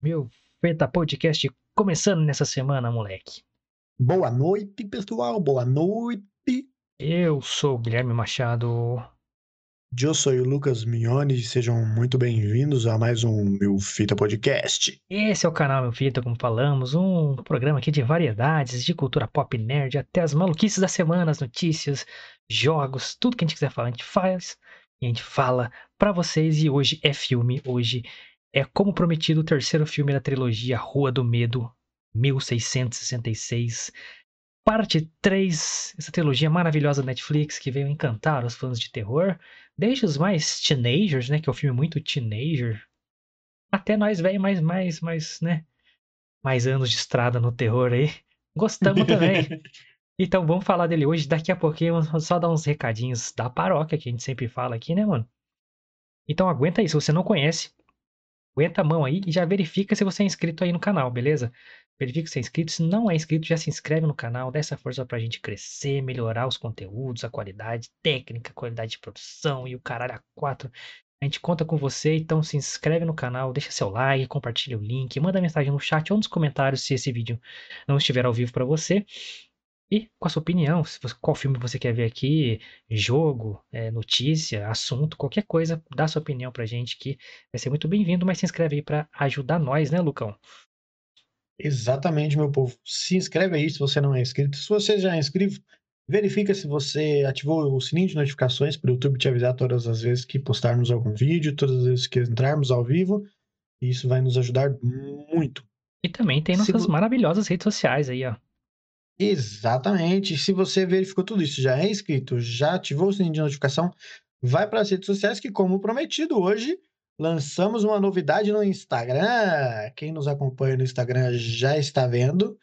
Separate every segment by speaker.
Speaker 1: Meu Feta Podcast começando nessa semana, moleque.
Speaker 2: Boa noite, pessoal. Boa noite.
Speaker 1: Eu sou o Guilherme Machado.
Speaker 2: Eu sou o Lucas Mignoni. Sejam muito bem-vindos a mais um Meu Fita Podcast.
Speaker 1: Esse é o canal Meu Fita, como falamos, um programa aqui de variedades, de cultura pop nerd, até as maluquices da semana, as notícias, jogos, tudo que a gente quiser falar, a gente faz e a gente fala pra vocês. E hoje é filme, hoje é como prometido o terceiro filme da trilogia Rua do Medo, 1666. Parte 3, essa trilogia maravilhosa da Netflix que veio encantar os fãs de terror, desde os mais teenagers, né, que é um filme muito teenager, até nós velho mais mais mais, né, mais anos de estrada no terror aí. Gostamos também. então vamos falar dele hoje, daqui a pouquinho, vamos só dar uns recadinhos da paróquia que a gente sempre fala aqui, né, mano? Então aguenta aí, se você não conhece, aguenta a mão aí e já verifica se você é inscrito aí no canal, beleza? Verifica se é inscrito. Se não é inscrito, já se inscreve no canal, dá essa força pra gente crescer, melhorar os conteúdos, a qualidade técnica, a qualidade de produção e o caralho a quatro. A gente conta com você, então se inscreve no canal, deixa seu like, compartilha o link, manda mensagem no chat ou nos comentários se esse vídeo não estiver ao vivo para você. E com a sua opinião, se você, qual filme você quer ver aqui, jogo, é, notícia, assunto, qualquer coisa, dá sua opinião pra gente que vai ser muito bem-vindo, mas se inscreve aí pra ajudar nós, né, Lucão?
Speaker 2: Exatamente, meu povo. Se inscreve aí se você não é inscrito. Se você já é inscrito, verifica se você ativou o sininho de notificações para o YouTube te avisar todas as vezes que postarmos algum vídeo, todas as vezes que entrarmos ao vivo. Isso vai nos ajudar muito.
Speaker 1: E também tem nossas maravilhosas redes sociais aí, ó.
Speaker 2: Exatamente. Se você verificou tudo isso, já é inscrito, já ativou o sininho de notificação, vai para as redes sociais que, como prometido, hoje lançamos uma novidade no Instagram. Quem nos acompanha no Instagram já está vendo.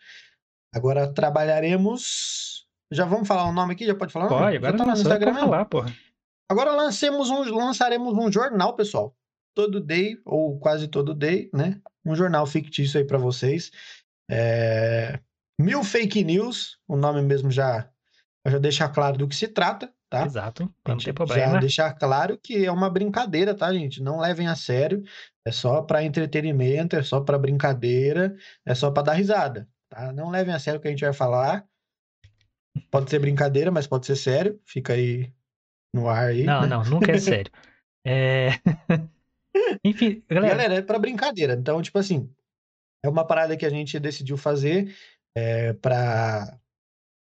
Speaker 2: Agora trabalharemos. Já vamos falar o nome aqui? Já pode falar?
Speaker 1: Pode, agora
Speaker 2: tá no Instagram
Speaker 1: falar, porra.
Speaker 2: Agora lancemos um, lançaremos um jornal, pessoal. Todo day, ou quase todo day, né? Um jornal fictício aí para vocês. É, Mil fake news, o nome mesmo já, já deixa claro do que se trata, tá?
Speaker 1: Exato, pra não ter
Speaker 2: Já
Speaker 1: problema.
Speaker 2: deixar claro que é uma brincadeira, tá, gente? Não levem a sério. É só para entretenimento, é só para brincadeira, é só para dar risada, tá? Não levem a sério o que a gente vai falar. Pode ser brincadeira, mas pode ser sério. Fica aí no ar aí.
Speaker 1: Não,
Speaker 2: né?
Speaker 1: não, nunca é sério. É... Enfim, galera,
Speaker 2: Galera, é para brincadeira. Então, tipo assim, é uma parada que a gente decidiu fazer é, para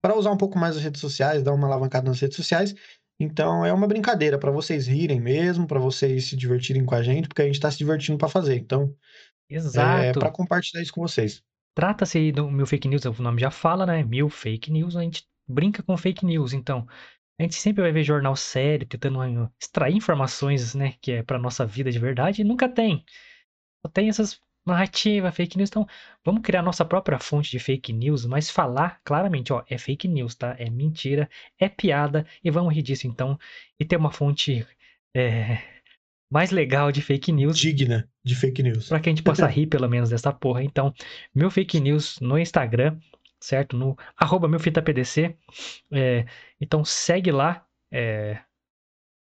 Speaker 2: para usar um pouco mais as redes sociais, dar uma alavancada nas redes sociais. Então, é uma brincadeira para vocês rirem mesmo, para vocês se divertirem com a gente, porque a gente está se divertindo para fazer. Então, é
Speaker 1: exato.
Speaker 2: para compartilhar isso com vocês.
Speaker 1: Trata-se aí do mil fake news, o nome já fala, né? Mil fake news, a gente brinca com fake news, então. A gente sempre vai ver jornal sério, tentando eh, extrair informações, né, que é pra nossa vida de verdade, e nunca tem. Só tem essas narrativas, fake news, então vamos criar nossa própria fonte de fake news, mas falar claramente, ó, é fake news, tá? É mentira, é piada, e vamos rir disso então, e ter uma fonte eh, mais legal de fake news
Speaker 2: Digna de fake news.
Speaker 1: para que a gente possa rir pelo menos dessa porra. Então, meu fake news no Instagram, certo? No arroba meufitapdc. É, então segue lá. é,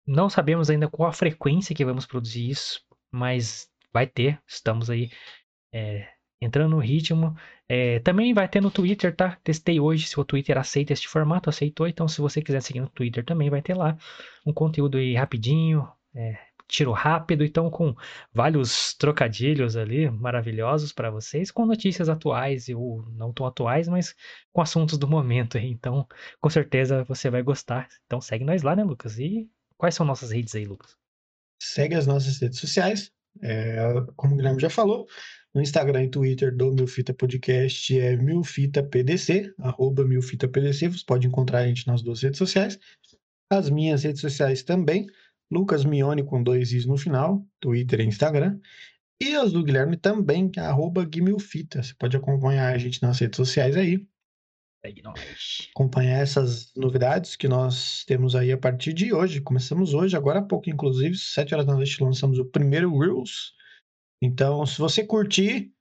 Speaker 1: não sabemos ainda qual a frequência que vamos produzir isso, mas vai ter. Estamos aí é, entrando no ritmo. É, também vai ter no Twitter, tá? Testei hoje se o Twitter aceita este formato, aceitou. Então, se você quiser seguir no Twitter também, vai ter lá um conteúdo aí rapidinho, é, tiro rápido, então com vários trocadilhos ali maravilhosos para vocês, com notícias atuais ou não tão atuais, mas com assuntos do momento aí. Então, com certeza você vai gostar. Então, segue nós lá, né, Lucas? E quais são nossas redes aí, Lucas?
Speaker 2: Segue as nossas redes sociais. É, como o Guilherme já falou, no Instagram e Twitter do Milfita Podcast é milfitapdc, arroba milfitapdc. Você pode encontrar a gente nas duas redes sociais. As minhas redes sociais também, Lucas Mione com dois i's no final, Twitter e Instagram. E as do Guilherme também, que é arroba guimilfita. Você pode acompanhar a gente nas redes sociais aí,
Speaker 1: Segue nós.
Speaker 2: acompanhar essas novidades que nós temos aí a partir de hoje. Começamos hoje, agora há pouco, inclusive, sete horas da noite, lançamos o primeiro Reels. Então, se você curtir,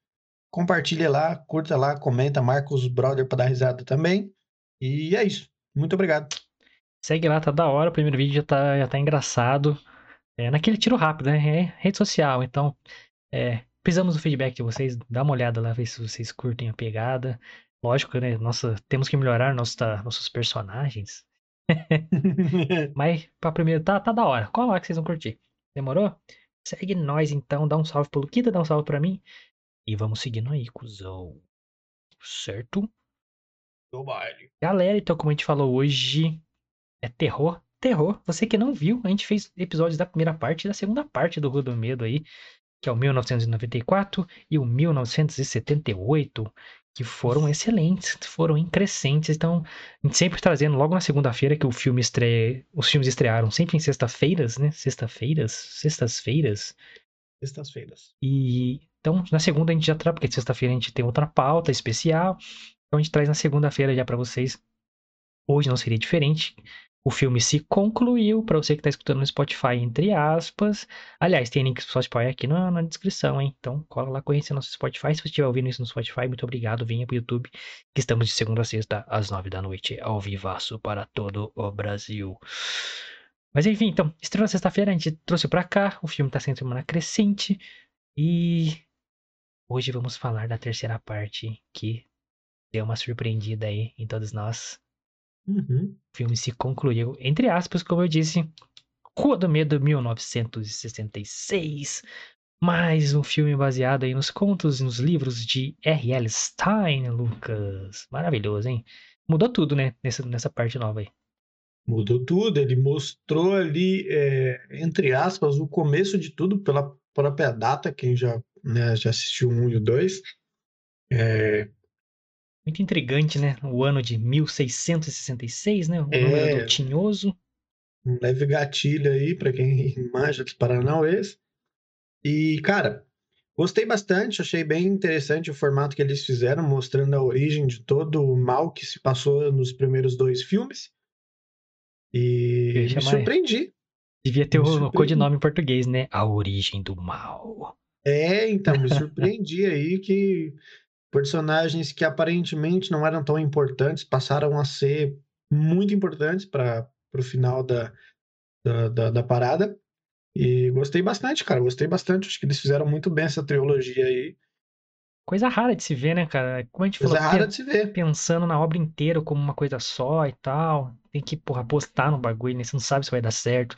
Speaker 2: compartilha lá, curta lá, comenta, marca os brother para dar risada também. E é isso. Muito obrigado.
Speaker 1: Segue lá, tá da hora. O primeiro vídeo já tá, já tá engraçado. É naquele tiro rápido, né? É rede social. Então, é, precisamos do feedback de vocês. Dá uma olhada lá, ver se vocês curtem a pegada. Lógico, né? Nossa, temos que melhorar nossa, nossos personagens. Mas pra primeiro, tá, tá da hora. Qual lá que vocês vão curtir? Demorou? Segue nós então, dá um salve pro Luquita, dá um salve pra mim. E vamos seguindo aí, cuzão. Certo?
Speaker 2: Do baile.
Speaker 1: Galera, então como a gente falou hoje, é terror. Terror. Você que não viu, a gente fez episódios da primeira parte e da segunda parte do Rua do Medo aí, que é o 1994 e o 1978 que foram excelentes, foram increscentes. Então, a gente sempre trazendo logo na segunda-feira que o filme estreia, os filmes estrearam sempre em sexta-feiras, né? Sexta-feiras, sextas-feiras.
Speaker 2: Sextas-feiras.
Speaker 1: E então, na segunda a gente já traz, porque sexta-feira a gente tem outra pauta especial. Então a gente traz na segunda-feira já para vocês. Hoje não seria diferente. O filme se concluiu, para você que está escutando no Spotify, entre aspas. Aliás, tem link do Spotify aqui na, na, descrição, hein? Então, cola lá conhecer nosso Spotify. Se você estiver ouvindo isso no Spotify, muito obrigado. Venha pro YouTube, que estamos de segunda a sexta, às nove da noite, ao vivaço para todo o Brasil. Mas enfim, então, estreou sexta-feira, a gente trouxe para cá. O filme está sendo semana crescente. E hoje vamos falar da terceira parte, que deu uma surpreendida aí em todos nós.
Speaker 2: Uhum.
Speaker 1: O filme se concluiu, entre aspas, como eu disse, Rua do Medo 1966. Mais um filme baseado aí nos contos e nos livros de R.L. Stein, Lucas. Maravilhoso, hein? Mudou tudo, né? Nessa, nessa parte nova aí.
Speaker 2: Mudou tudo, ele mostrou ali, é, entre aspas, o começo de tudo pela própria data, quem já, né, já assistiu um e o dois. É,
Speaker 1: muito intrigante, né? O ano de 1666, né? O é, número do Tinhoso.
Speaker 2: Um leve gatilho aí para quem manja dos Paranauês. E, cara, gostei bastante, achei bem interessante o formato que eles fizeram, mostrando a origem de todo o mal que se passou nos primeiros dois filmes. E me surpreendi.
Speaker 1: Devia ter o codinome em português, né? A origem do mal.
Speaker 2: É, então, me surpreendi aí que personagens que aparentemente não eram tão importantes passaram a ser muito importantes para o final da, da, da, da, parada. E gostei bastante, cara. Gostei bastante. Acho que eles fizeram muito bem essa trilogia aí.
Speaker 1: Coisa rara de se ver, né, cara? Como a gente
Speaker 2: coisa
Speaker 1: falou,
Speaker 2: rara de se ver.
Speaker 1: pensando na obra inteira como uma coisa só e tal. Tem que, porra, apostar no bagulho, né? Você não sabe se vai dar certo.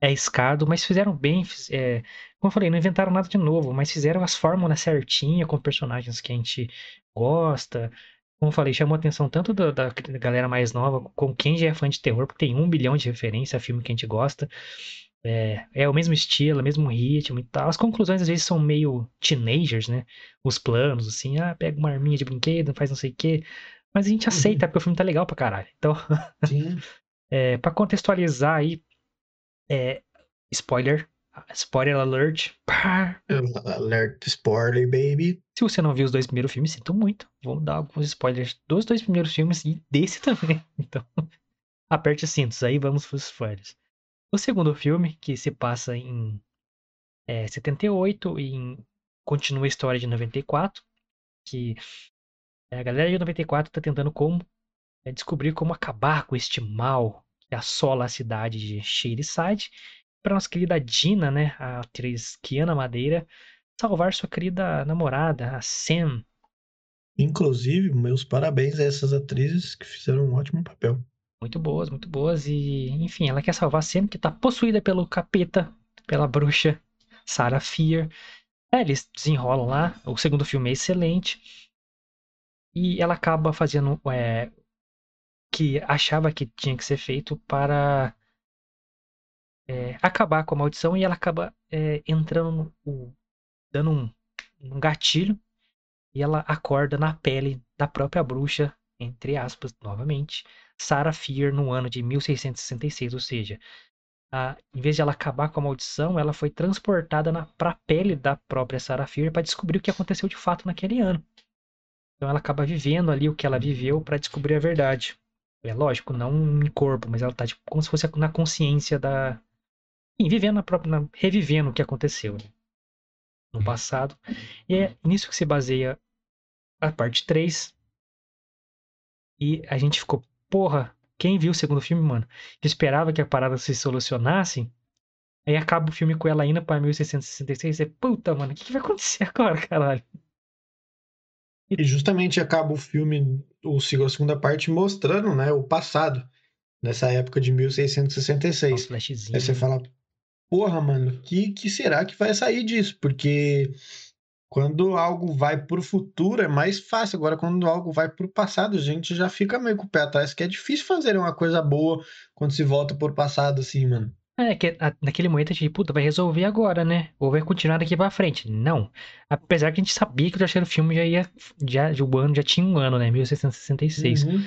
Speaker 1: É escado, mas fizeram bem. É, como eu falei, não inventaram nada de novo, mas fizeram as fórmulas certinhas com personagens que a gente gosta. Como eu falei, chamou a atenção tanto da, da, galera mais nova, com quem já é fã de terror, porque tem um bilhão de referência a filme que a gente gosta. É, é, o mesmo estilo, o mesmo ritmo e tal. As conclusões às vezes são meio teenagers, né? Os planos, assim, ah, pega uma arminha de brinquedo, faz não sei o quê. Mas a gente uhum. aceita, uhum. porque o filme tá legal pra caralho. Então, é, pra contextualizar aí, é, spoiler, Spoiler alert.
Speaker 2: Alert spoiler, baby.
Speaker 1: Se você não viu os dois primeiros filmes, sinto muito. Vou dar alguns spoilers dos dois primeiros filmes e desse também. Então, aperte os cintos aí, vamos para os spoilers. O segundo filme, que se passa em é, 78 e em, continua a história de 94, que a galera de 94 está tentando como é, descobrir como acabar com este mal que assola a cidade de Shadyside para nossa querida Dina, né, a atriz Kiana Madeira, salvar sua querida namorada, a Sam.
Speaker 2: Inclusive, meus parabéns a essas atrizes que fizeram um ótimo papel.
Speaker 1: Muito boas, muito boas. E, enfim, ela quer salvar Sam, que está possuída pelo capeta, pela bruxa Sarah Fear. É, eles desenrolam lá. O segundo filme é excelente. E ela acaba fazendo é, que achava que tinha que ser feito para é, acabar com a maldição e ela acaba é, entrando no, dando um, um gatilho e ela acorda na pele da própria bruxa, entre aspas, novamente, Sarah Fear no ano de 1666, ou seja, a, em vez de ela acabar com a maldição, ela foi transportada para a pele da própria Sarah Fear para descobrir o que aconteceu de fato naquele ano. Então ela acaba vivendo ali o que ela viveu para descobrir a verdade. É lógico, não em corpo, mas ela tá tipo, como se fosse na consciência da, enfim, vivendo na própria, na, revivendo o que aconteceu né? no uhum. passado. E é nisso que se baseia a parte 3. E a gente ficou, porra, quem viu o segundo filme, mano, que esperava que a parada se solucionasse, Aí acaba o filme com ela indo pra 1666 e você, puta, mano, o que, que vai acontecer agora, caralho?
Speaker 2: E justamente acaba o filme, o, a segunda parte, mostrando né, o passado, nessa época de
Speaker 1: Os
Speaker 2: 1666. Aí
Speaker 1: flashzinhos.
Speaker 2: você fala, porra, mano, que, que será que vai sair disso? Porque quando algo vai pro futuro é mais fácil. Agora, quando algo vai pro passado, a gente já fica meio com o pé atrás, que é difícil fazer uma coisa boa quando se volta pro passado, assim, mano.
Speaker 1: É, que naquele momento a gente, puta, vai resolver agora, né? Ou vai continuar daqui pra frente. Não. Apesar que a gente sabia que o terceiro filme já ia. Já, o ano já tinha um ano, né? 1666.
Speaker 2: Uhum.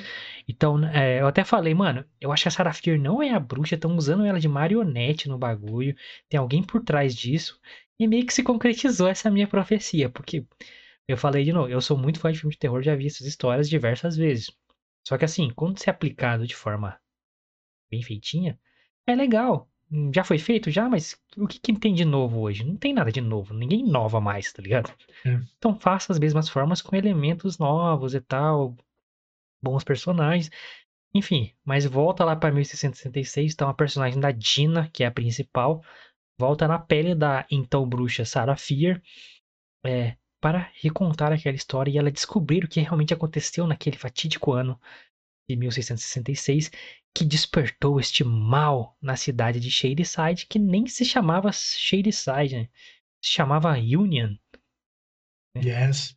Speaker 1: Então, é, eu até falei, mano, eu acho que a Sarah não é a bruxa, estão usando ela de marionete no bagulho. Tem alguém por trás disso. E meio que se concretizou essa minha profecia, porque eu falei de novo, eu sou muito fã de filme de terror, já vi essas histórias diversas vezes. Só que assim, quando se é aplicado de forma bem feitinha, é legal. Já foi feito? Já, mas o que, que tem de novo hoje? Não tem nada de novo, ninguém inova mais, tá ligado?
Speaker 2: É.
Speaker 1: Então faça as mesmas formas com elementos novos e tal, bons personagens. Enfim, mas volta lá pra 1666, então a personagem da Dina, que é a principal, volta na pele da então bruxa Sarah Fier, é, para recontar aquela história e ela descobrir o que realmente aconteceu naquele fatídico ano de 1666, que despertou este mal na cidade de Shadyside, que nem se chamava Shadyside, né? se chamava Union,
Speaker 2: Yes.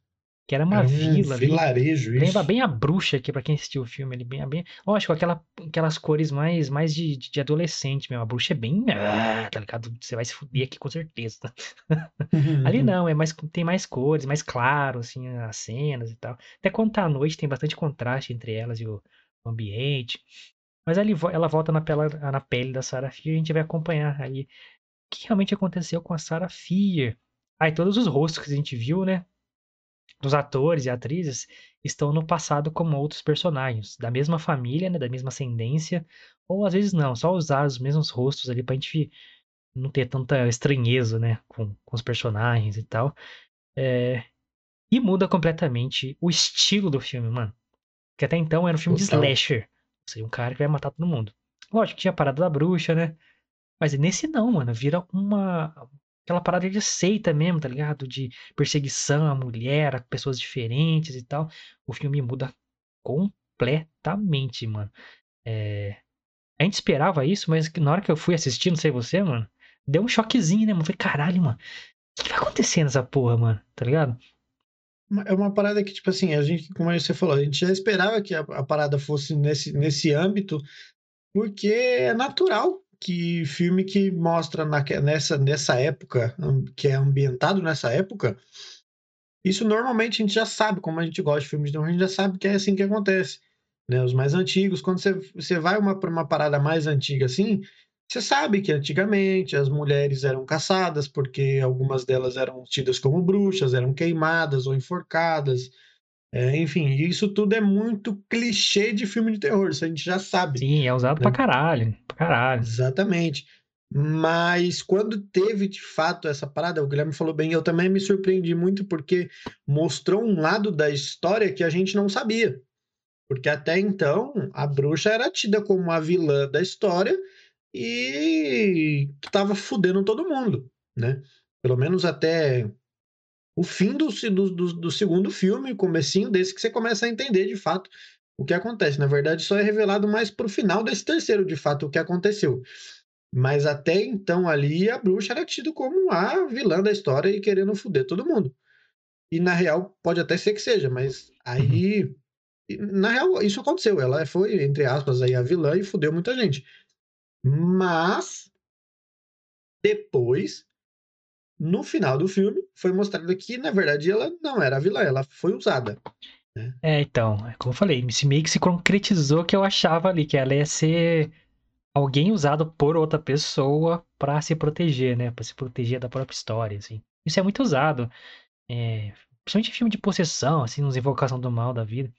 Speaker 1: Que era uma
Speaker 2: Era um
Speaker 1: vila ali.
Speaker 2: vilarejo, isso.
Speaker 1: Lembra bem a bruxa aqui, pra quem assistiu o filme, ele bem, bem, lógico, aquela, aquelas cores mais, mais de, de, adolescente mesmo. A bruxa é bem, ah, tá ligado? Você vai se fuder aqui com certeza.
Speaker 2: Uhum.
Speaker 1: Ali não, é mais, tem mais cores, mais claro, assim, as cenas e tal. Até quando tá à noite tem bastante contraste entre elas e o ambiente. Mas ali ela volta na pele, na pele da Sarah Fier e a gente vai acompanhar aí o que realmente aconteceu com a Sarah Fier. Aí todos os rostos que a gente viu, né? Dos atores e atrizes estão no passado como outros personagens, da mesma família, né? Da mesma ascendência. Ou às vezes não, só usar os mesmos rostos ali pra gente não ter tanta estranheza, né? Com, com os personagens e tal. É, E muda completamente o estilo do filme, mano. Que até então era um filme de
Speaker 2: Total.
Speaker 1: slasher. Ou seja, um cara que vai matar todo mundo. Lógico, tinha a parada da bruxa, né? Mas nesse não, mano. Vira uma. Aquela parada de seita mesmo, tá ligado? De perseguição à mulher, a pessoas diferentes e tal. O filme muda completamente, mano. É, A gente esperava isso, mas na hora que eu fui assistir, não sei você, mano, deu um choquezinho, né, mano? Falei, caralho, mano. O que vai acontecer nessa porra, mano? Tá ligado?
Speaker 2: É uma parada que, tipo assim, a gente, como você falou, a gente já esperava que a, a parada fosse nesse, nesse âmbito, porque é natural que filme que mostra naque- nessa, nessa época, que é ambientado nessa época, isso normalmente a gente já sabe, como a gente gosta de filmes de terror, a gente já sabe que é assim que acontece. Né? Os mais antigos, quando você, você vai uma, pra uma parada mais antiga assim, você sabe que antigamente as mulheres eram caçadas porque algumas delas eram tidas como bruxas, eram queimadas ou enforcadas. É, enfim, isso tudo é muito clichê de filme de terror, isso a gente já sabe.
Speaker 1: Sim, é usado
Speaker 2: né?
Speaker 1: pra caralho. Pra caralho.
Speaker 2: Exatamente. Mas quando teve de fato essa parada, o Guilherme falou bem, eu também me surpreendi muito porque mostrou um lado da história que a gente não sabia. Porque até então a bruxa era tida como a vilã da história e que tava fudendo todo mundo, né? Pelo menos até o fim do, do, do, do segundo filme, comecinho desse, que você começa a entender de fato o que acontece. Na verdade, só é revelado mais pro final desse terceiro, de fato, o que aconteceu. Mas até então ali a bruxa era tida como a vilã da história e querendo foder todo mundo. E na real pode até ser que seja, mas aí e, na real isso aconteceu. Ela foi entre aspas aí a vilã e fudeu muita gente. Mas depois no final do filme foi mostrado que na verdade ela não era a vilã, ela foi usada.
Speaker 1: É, então, é como eu falei, se meio que se concretizou que eu achava ali, que ela ia ser alguém usado por outra pessoa pra se proteger, né? Pra se proteger da própria história, assim. Isso é muito usado, é, principalmente em filme de possessão, assim, nos invocação do mal da vida.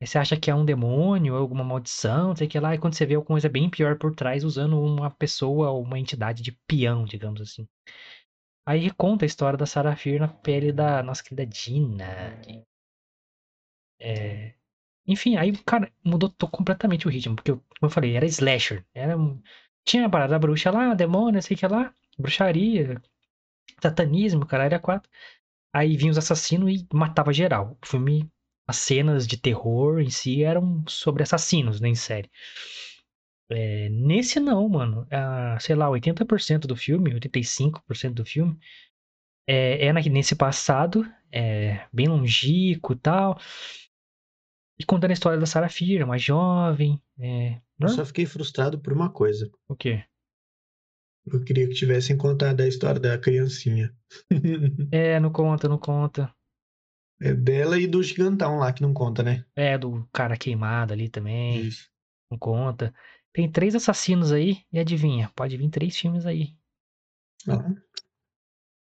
Speaker 1: Aí você acha que é um demônio, alguma maldição, sei o que lá, e quando você vê alguma coisa bem pior por trás, usando uma pessoa ou uma entidade de peão, digamos assim. Aí conta a história da Sarah Fier na pele da nossa querida Dina. que- É... Enfim, aí, cara, mudou completamente o ritmo, porque, como eu falei, era slasher. Era tinha a parada da bruxa lá, demônio, sei que lá, bruxaria, satanismo, caralho, a quatro. Aí vinham os assassinos e matava geral. O filme, as cenas de terror em si eram sobre assassinos, né, em série. É, nesse não, mano. Ah, sei lá, 80% do filme, 85% do filme é, é na- nesse passado, é, bem longínquo e tal. E contando a história da Sarah Fira, mais jovem. É,
Speaker 2: Eu
Speaker 1: não?
Speaker 2: só fiquei frustrado por uma coisa.
Speaker 1: O quê?
Speaker 2: Eu queria que tivessem contado a história da criancinha.
Speaker 1: É, não conta, não conta.
Speaker 2: É dela e do gigantão lá que não conta, né?
Speaker 1: É, do cara queimado ali também,
Speaker 2: Isso.
Speaker 1: não conta. Tem três assassinos aí, e adivinha, pode vir três filmes aí.
Speaker 2: Ah.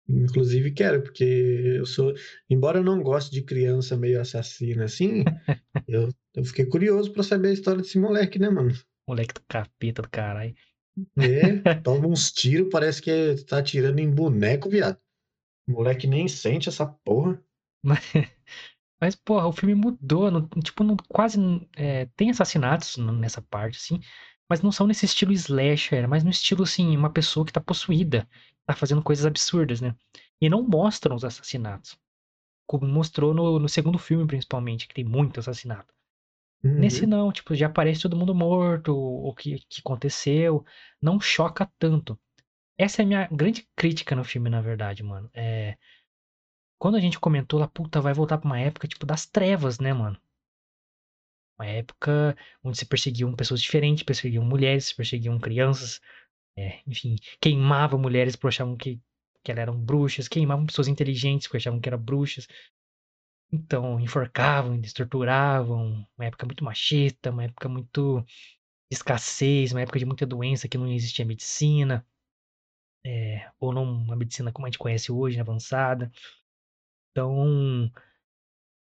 Speaker 2: Inclusive quero, porque eu sou. Embora eu não goste de criança meio assassina assim, eu, eu fiquei curioso pra saber a história desse moleque, né, mano?
Speaker 1: Moleque do capeta do caralho.
Speaker 2: É, toma uns tiros, parece que tá atirando em boneco, viado. O moleque nem sente essa porra.
Speaker 1: Mas, mas, porra, o filme mudou. não- tipo, não, quase. é, tem assassinatos nessa parte, assim. Mas não são nesse estilo slasher, mas no estilo, assim, uma pessoa que tá possuída. Tá fazendo coisas absurdas, né? E não mostram os assassinatos. Como mostrou no, no segundo filme, principalmente, que tem muito assassinato.
Speaker 2: Uhum.
Speaker 1: Nesse não, tipo, já aparece todo mundo morto, o que, que aconteceu. Não choca tanto. Essa é a minha grande crítica no filme, na verdade, mano. É. Quando a gente comentou lá, puta, vai voltar pra uma época, tipo, das trevas, né, mano? Uma época onde se perseguiam pessoas diferentes, perseguiam mulheres, perseguiam crianças, é, enfim, queimavam mulheres porque achavam que, que elas eram bruxas, queimavam pessoas inteligentes porque achavam que eram bruxas. Então, enforcavam, eles torturavam, uma época muito machista, uma época muito de escassez, uma época de muita doença que não existia medicina, é, ou não uma medicina como a gente conhece hoje, né, avançada. Então,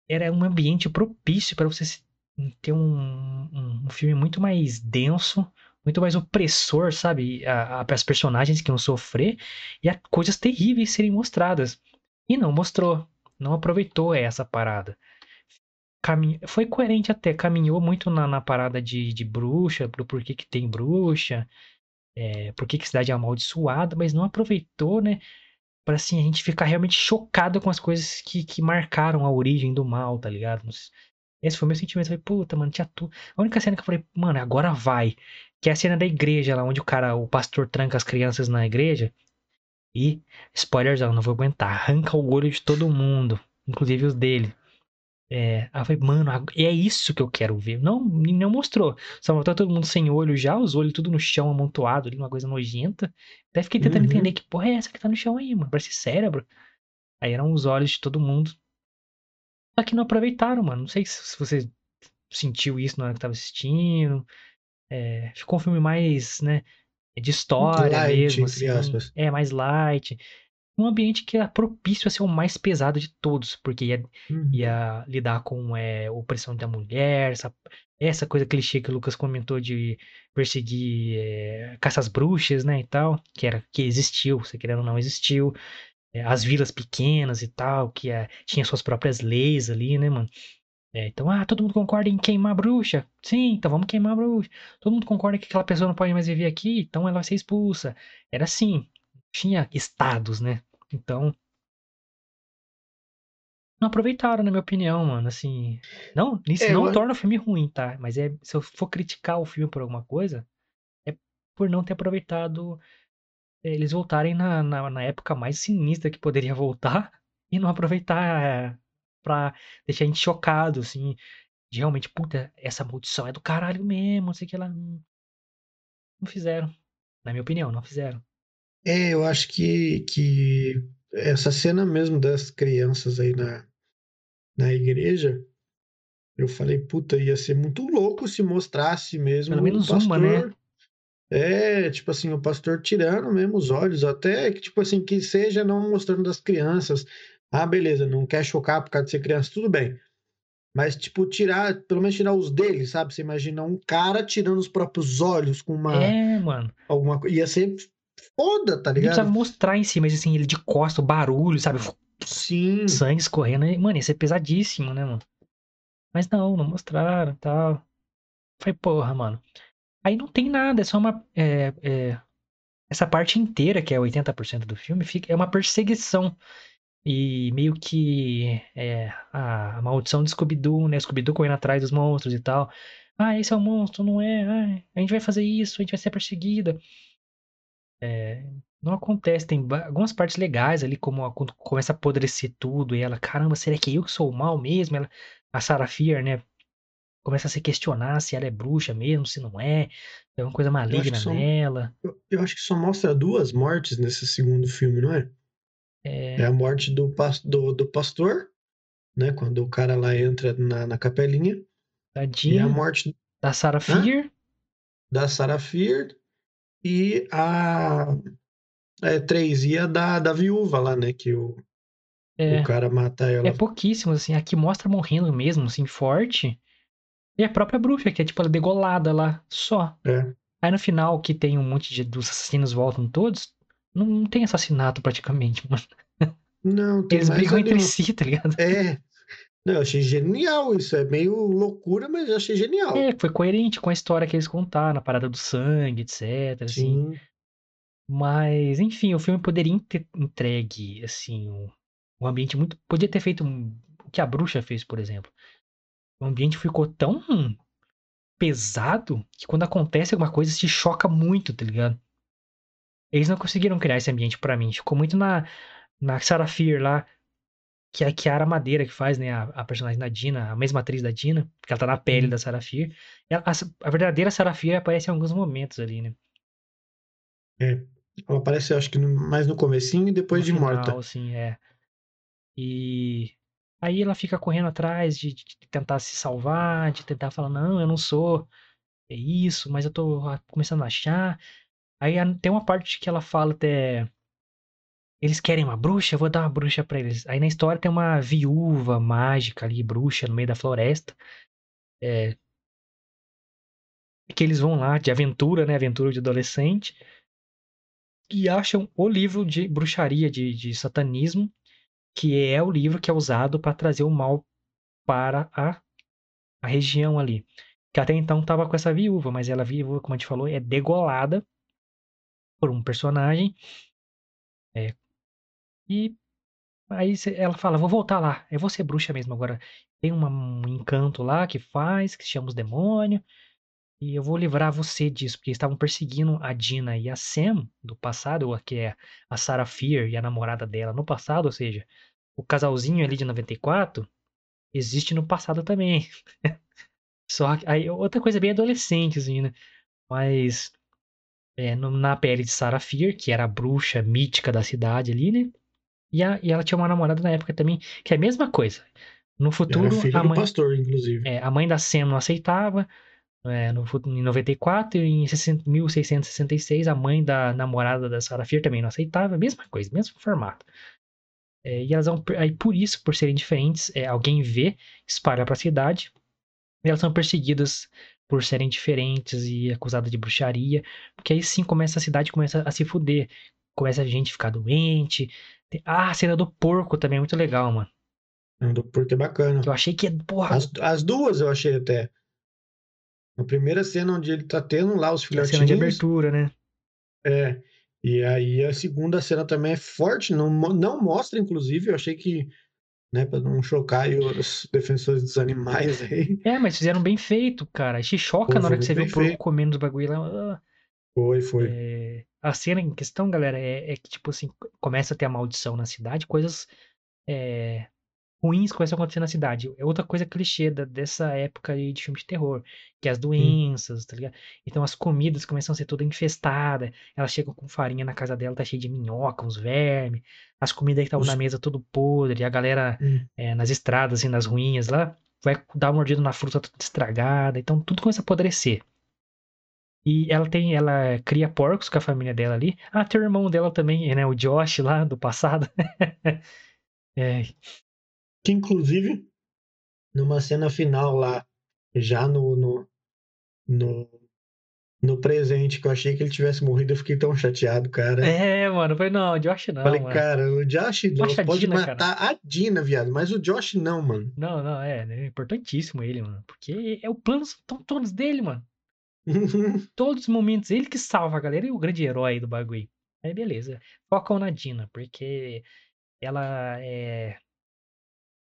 Speaker 1: era um ambiente propício para você se- ter um, um, um filme muito mais denso, muito mais opressor, sabe? A, as personagens que iam sofrer e a, coisas terríveis serem mostradas. E não mostrou, não aproveitou essa parada. Camin... Foi coerente até, caminhou muito na, na parada de, de bruxa, pro porquê que tem bruxa, é, por que que cidade é amaldiçoada, mas não aproveitou, né? Pra assim, a gente ficar realmente chocado com as coisas que, que marcaram a origem do mal, tá ligado? Esse foi o meu sentimento. Eu falei, puta, mano, tinha tudo. A única cena que eu falei, mano, agora vai. Que é a cena da igreja, lá onde o cara, o pastor tranca as crianças na igreja. E, spoilers, eu não vou aguentar. Arranca o olho de todo mundo, inclusive os dele. É, aí eu falei, mano, é isso que eu quero ver. Não, não mostrou. Só mostrou todo mundo sem olho já, os olhos tudo no chão, amontoado ali, uma coisa nojenta. Até fiquei tentando
Speaker 2: Uhum.
Speaker 1: entender que porra é essa que tá no chão aí, mano. Parece cérebro. Aí eram os olhos de todo mundo. Só que não aproveitaram, mano. Não sei se você sentiu isso na hora que tava assistindo. É, ficou um filme mais, né, de história
Speaker 2: Light,
Speaker 1: mesmo, assim. É, mais light. Um ambiente que era propício a ser o mais pesado de todos, porque ia
Speaker 2: Uhum.
Speaker 1: ia lidar com é, opressão da mulher, essa, essa coisa clichê que o Lucas comentou de perseguir é, caças bruxas, né, e tal, que era que existiu, se querendo ou não existiu, as vilas pequenas e tal, que é, tinha suas próprias leis ali, né, mano. É, então, ah, todo mundo concorda em queimar a bruxa? Sim, então vamos queimar a bruxa. Todo mundo concorda que aquela pessoa não pode mais viver aqui, então ela vai ser expulsa. Era assim, tinha estados, né? Então, não aproveitaram, na minha opinião, mano. Assim, não, isso
Speaker 2: É,
Speaker 1: não
Speaker 2: eu
Speaker 1: torna o filme ruim, tá? Mas é, se eu for criticar o filme por alguma coisa, é por não ter aproveitado eles voltarem na, na, na época mais sinistra que poderia voltar e não aproveitar eh, pra deixar a gente chocado, assim, de realmente, puta, essa maldição é do caralho mesmo, não sei o que lá. Não fizeram. Na minha opinião, não fizeram.
Speaker 2: É, eu acho que, que essa cena mesmo das crianças aí na, na igreja, eu falei, puta, ia ser muito louco se mostrasse mesmo
Speaker 1: Pelo menos
Speaker 2: pastor.
Speaker 1: uma, né?
Speaker 2: É, tipo assim, o pastor tirando mesmo os olhos, até que, tipo assim, que seja não mostrando das crianças. Ah, beleza, não quer chocar por causa de ser criança, tudo bem. Mas, tipo, tirar, pelo menos tirar os deles, sabe? Você imagina um cara tirando os próprios olhos com uma,
Speaker 1: É, mano.
Speaker 2: alguma coisa. Ia ser foda, tá
Speaker 1: precisava
Speaker 2: ligado?
Speaker 1: mostrar em si, mas assim, ele de costa, o barulho, sabe?
Speaker 2: Sim.
Speaker 1: Sangue escorrendo. e, Mano, ia ser pesadíssimo, né, mano? Mas não, não mostraram e tal. Falei, porra, mano. Aí não tem nada, é só uma. é, é, essa parte inteira, que é 80% do filme, fica, é uma perseguição. E meio que é, a, a maldição de Scooby-Doo, né? Scooby-Doo correndo atrás dos monstros e tal. Ah, esse é o monstro, não é? Ah, a gente vai fazer isso, a gente vai ser perseguida. É, não acontece, tem algumas partes legais ali, como a- quando começa a apodrecer tudo, e ela, caramba, será que eu que sou o mal mesmo? Ela, a Sarah Fier, né? Começa a se questionar se ela é bruxa mesmo, se não é. É uma coisa
Speaker 2: Eu que
Speaker 1: maligna
Speaker 2: só,
Speaker 1: nela.
Speaker 2: eu, eu acho que só mostra duas mortes nesse segundo filme, não é? É
Speaker 1: É,
Speaker 2: a morte do, do, do pastor, né? Quando o cara lá entra na, na capelinha.
Speaker 1: da
Speaker 2: E a morte
Speaker 1: da Sarah
Speaker 2: Hã?
Speaker 1: Fier.
Speaker 2: da Sarah Fier e a é, três e a da, da viúva lá, né? Que o,
Speaker 1: É,
Speaker 2: o cara mata
Speaker 1: é
Speaker 2: ela.
Speaker 1: pouquíssimos, assim. Aqui mostra morrendo mesmo, assim, forte. E a própria bruxa, que é tipo ela degolada lá, só.
Speaker 2: É.
Speaker 1: Aí no final, que tem um monte de dos assassinos voltam todos, não, não tem assassinato praticamente, mano.
Speaker 2: Não, tem
Speaker 1: Eles brigam
Speaker 2: ali
Speaker 1: entre si, tá ligado?
Speaker 2: É. Não, eu achei genial isso. É meio loucura, mas eu achei genial.
Speaker 1: É, foi coerente com a história que eles contaram, a parada do sangue, etc, assim.
Speaker 2: Sim.
Speaker 1: Mas, enfim, o filme poderia ter entregue, assim, um, um ambiente muito. Podia ter feito um- o que a bruxa fez, por exemplo. O ambiente ficou tão pesado que quando acontece alguma coisa se choca muito, tá ligado? Eles não conseguiram criar esse ambiente pra mim. Ficou muito na, na Sarah Fear lá, que é a Kiara Madeira que faz, né? A, a personagem da Dina, a mesma atriz da Dina, porque ela tá na pele
Speaker 2: Hum.
Speaker 1: da Sarah Fear. E a, a- verdadeira Sarah Fear aparece em alguns momentos ali, né?
Speaker 2: Ela aparece, acho que no- mais no comecinho e depois
Speaker 1: no
Speaker 2: de
Speaker 1: final,
Speaker 2: morta.
Speaker 1: assim, é. E aí ela fica correndo atrás de, de tentar se salvar, de tentar falar, não, eu não sou é isso, mas eu tô começando a achar. Aí tem uma parte que ela fala até. Eles querem uma bruxa, eu vou dar uma bruxa pra eles. Aí na história tem uma viúva mágica ali, bruxa, no meio da floresta. É. Que eles vão lá de aventura, né? Aventura de adolescente. E acham o livro de bruxaria, de, de satanismo, que é o livro que é usado para trazer o mal para a, a região ali. Que até então estava com essa viúva, mas ela viúva, como a gente falou, é degolada por um personagem. É, e aí ela fala, vou voltar lá, eu vou ser bruxa mesmo agora. Tem uma- um encanto lá que faz, que chama os demônios, e eu vou livrar você disso, porque eles estavam perseguindo a Dina e a Sam do passado, ou que é a Sarah Fear e a namorada dela no passado, ou seja, o casalzinho ali de 94 existe no passado também. Só que aí outra coisa bem adolescente, assim, né? Mas é, no- na pele de Sarah Fear, que era a bruxa mítica da cidade ali, né? E, a- e ela tinha uma namorada na época também, que é a mesma coisa. No
Speaker 2: Era
Speaker 1: futuro, a
Speaker 2: do
Speaker 1: mãe,
Speaker 2: pastor, inclusive.
Speaker 1: é, a mãe da Sam não aceitava. É, no, em 94 e em 60 1666, a mãe da namorada da Sarah Fear também não aceitava. Mesma coisa, mesmo formato. É, e elas vão, aí por isso, por serem diferentes, é, alguém vê, espalha pra cidade. E elas são perseguidas por serem diferentes e acusadas de bruxaria. Porque aí sim começa a cidade começa a se fuder. Começa a gente ficar doente. Tem- Ah, a cena do porco também é muito legal, mano.
Speaker 2: Andou porque é bacana.
Speaker 1: Eu achei que, porra,
Speaker 2: As, as duas eu achei até. A primeira cena onde ele tá tendo lá os
Speaker 1: é a cena de
Speaker 2: filhotinhos.
Speaker 1: abertura, né?
Speaker 2: É. E aí a segunda cena também é forte, não, não mostra, inclusive, eu achei que, né, pra não chocar os defensores dos animais aí.
Speaker 1: É, mas fizeram bem feito, cara. Te choca
Speaker 2: Foi,
Speaker 1: na hora que você vê o porco comendo os bagulho lá. Ah,
Speaker 2: Foi, foi.
Speaker 1: é, A cena em questão, galera, é, é que, tipo assim, começa a ter a maldição na cidade, coisas é, ruins começam a acontecer na cidade. É outra coisa clichê da- dessa época aí de filme de terror, que é as doenças, tá ligado? Então as comidas começam a ser toda infestada, elas chegam com farinha na casa dela, tá cheio de minhoca, uns vermes, as comidas que estavam
Speaker 2: Os-
Speaker 1: na mesa tudo podre, a galera
Speaker 2: Hum.
Speaker 1: é, nas estradas, assim, nas ruínas lá, vai dar uma mordida na fruta toda estragada, então tudo começa a apodrecer. E ela tem, ela cria porcos com a família dela ali. Ah, tem o irmão dela também, né? O Josh lá do passado. É,
Speaker 2: Que inclusive, numa cena final lá, já no, no, no, no presente, que eu achei que ele tivesse morrido, eu fiquei tão chateado, cara.
Speaker 1: é, mano, falei, não, Josh não,
Speaker 2: Falei,
Speaker 1: mano.
Speaker 2: cara, o Josh não,
Speaker 1: a
Speaker 2: pode
Speaker 1: Dina,
Speaker 2: matar a Dina, viado, mas o Josh não, mano.
Speaker 1: Não, não, é, né, é importantíssimo ele, mano. Porque é o plano, são todos dele, mano. Todos os momentos, ele que salva a galera e o grande herói do bagulho. Aí beleza. Focam na Dina, porque ela é.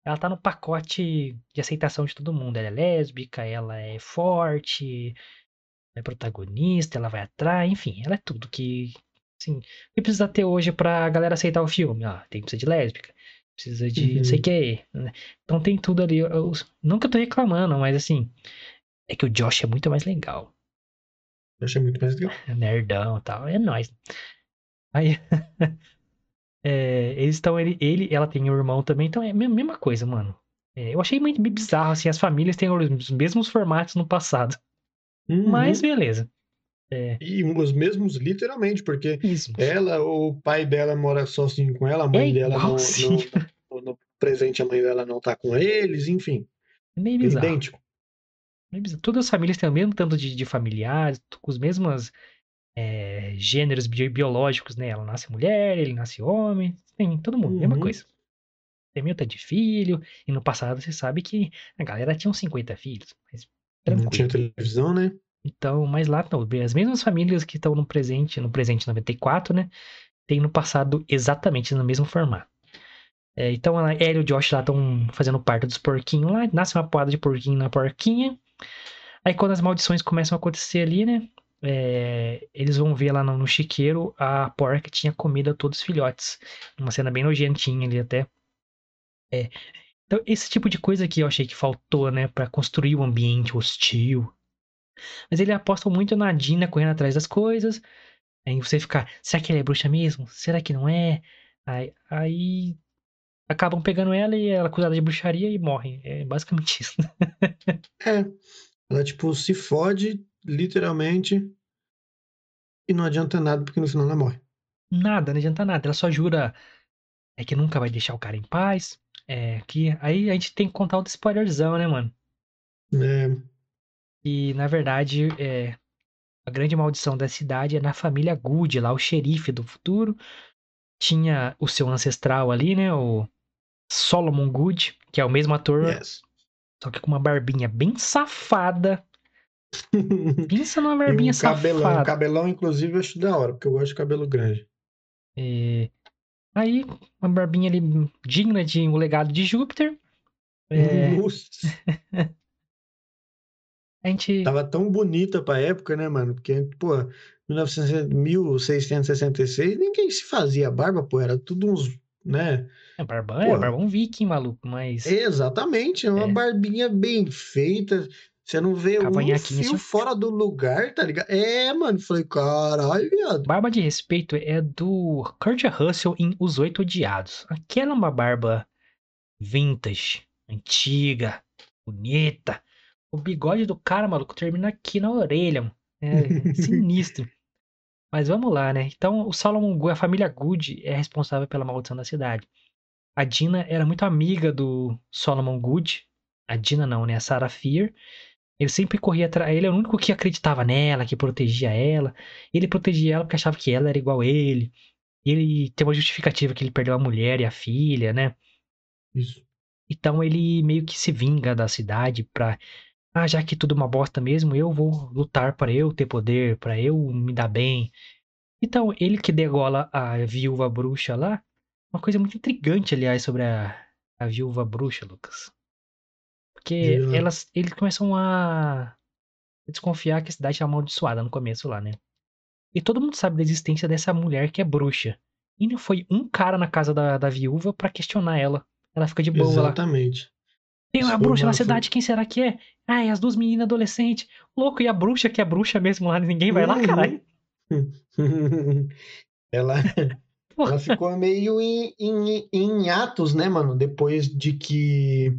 Speaker 1: Ela tá no pacote de aceitação de todo mundo. Ela é lésbica, ela é forte, é protagonista, ela vai atrás, enfim, ela é tudo que. Assim, o que precisa ter hoje pra galera aceitar o filme? Ah, tem precisa de lésbica, precisa de não sei o
Speaker 2: Uhum.
Speaker 1: que. Então tem tudo ali. Eu, não que eu tô reclamando, mas assim, é que o Josh é muito mais legal.
Speaker 2: Eu achei muito mais legal.
Speaker 1: É nerdão e tal. É nóis. Aí. é, eles estão. Ele, ele, ela tem um irmão também, então é a mesma coisa, mano. É, eu achei muito bizarro, assim, as famílias têm os mesmos formatos no passado. Mas
Speaker 2: Uhum.
Speaker 1: beleza. É,
Speaker 2: E os mesmos, literalmente, porque
Speaker 1: isso.
Speaker 2: ela, o pai dela mora sozinho com ela, a mãe
Speaker 1: É
Speaker 2: dela não, não- no presente a mãe dela não tá com eles, enfim,
Speaker 1: meio bizarro.
Speaker 2: idêntico.
Speaker 1: meio bizarro. Todas as famílias têm o mesmo tanto de, de familiares, com os mesmos é, gêneros bi- biológicos, né? Ela nasce mulher, ele nasce homem, tem todo mundo, mesma
Speaker 2: Uhum.
Speaker 1: coisa. Tem meio tanto de filho, e no passado você sabe que a galera tinha uns 50 filhos, mas
Speaker 2: Não
Speaker 1: tranquilo.
Speaker 2: tinha televisão, né?
Speaker 1: Então, mas lá não, as mesmas famílias que estão no presente, no presente 94, né? Tem no passado exatamente no mesmo formato. É, então, ela, ela e o Josh lá estão fazendo parte dos porquinhos lá, nasce uma poada de porquinho na porquinha. Aí, quando as maldições começam a acontecer ali, né? É, eles vão ver lá no, no chiqueiro a porca tinha comido a todos os filhotes. Uma cena bem nojentinha ali até. É, então, esse tipo de coisa que eu achei que faltou, né? Pra construir o ambiente hostil. Mas ele aposta muito na Dina correndo atrás das coisas. Aí você fica, será que ela é bruxa mesmo? Será que não é? Aí, aí acabam pegando ela e ela é acusada de bruxaria e morre. É basicamente isso.
Speaker 2: É. Ela, tipo, se fode, literalmente, e não adianta nada, porque no final ela morre.
Speaker 1: Nada, não adianta nada. Ela só jura é que nunca vai deixar o cara em paz. É que aí a gente tem que contar o spoilerzão, né, mano?
Speaker 2: É,
Speaker 1: E na verdade, é, a grande maldição da cidade é na família Good, lá o xerife do futuro. Tinha o seu ancestral ali, né? O Solomon Good, que é o mesmo ator,
Speaker 2: yes.
Speaker 1: só que com uma barbinha bem safada. Pensa numa barbinha
Speaker 2: um cabelão.
Speaker 1: safada.
Speaker 2: Cabelão, inclusive, eu acho da hora, porque eu gosto de cabelo grande.
Speaker 1: É, Aí, uma barbinha ali digna de O Legado de Júpiter. É,
Speaker 2: Nossa,
Speaker 1: a gente.
Speaker 2: tava tão bonita pra época, né, mano? Porque, pô, 1900 1666, ninguém se fazia barba, pô, era tudo uns, né?
Speaker 1: É barbão, é barbão viking, maluco, mas.
Speaker 2: Exatamente, é uma
Speaker 1: É.
Speaker 2: barbinha bem feita. Você não vê um
Speaker 1: Cavanhaquinha,
Speaker 2: fio
Speaker 1: assim.
Speaker 2: fora do lugar, tá ligado? É, mano, falei, caralho, viado.
Speaker 1: Barba de respeito é do Kurt Russell em Os Oito Odiados. Aquela é uma barba vintage, antiga, bonita. O bigode do cara, maluco, termina aqui na orelha. mano. É sinistro. Mas vamos lá, né? Então, o Solomon Good, a família Good é responsável pela maldição da cidade. A Dina era muito amiga do Solomon Good. A Dina não, né? A Sarah Fear. Ele sempre corria atrás. Ele é o único que acreditava nela, que protegia ela. Ele protegia ela porque achava que ela era igual a ele. Ele tem uma justificativa que ele perdeu a mulher e a filha, né?
Speaker 2: Isso.
Speaker 1: Então ele meio que se vinga da cidade pra. Ah, já que tudo é uma bosta mesmo, eu vou lutar para eu ter poder, para eu me dar bem. Então, ele que degola a viúva bruxa lá, uma coisa muito intrigante, aliás, sobre a, a viúva bruxa, Lucas. Porque
Speaker 2: lá.
Speaker 1: elas, eles começam a desconfiar que a cidade é amaldiçoada no começo lá, né? E todo mundo sabe da existência dessa mulher que é bruxa. E não foi um cara na casa da, da viúva pra questionar ela. Ela fica de boa lá.
Speaker 2: Exatamente.
Speaker 1: Tem uma bruxa na
Speaker 2: foi-
Speaker 1: cidade, quem será que é? Ah, é as duas meninas adolescentes. Louco, e a bruxa que é bruxa mesmo lá, ninguém vai lá,
Speaker 2: Uhum.
Speaker 1: caralho.
Speaker 2: ela, ela ficou meio em, em, em atos, né, mano? Depois de que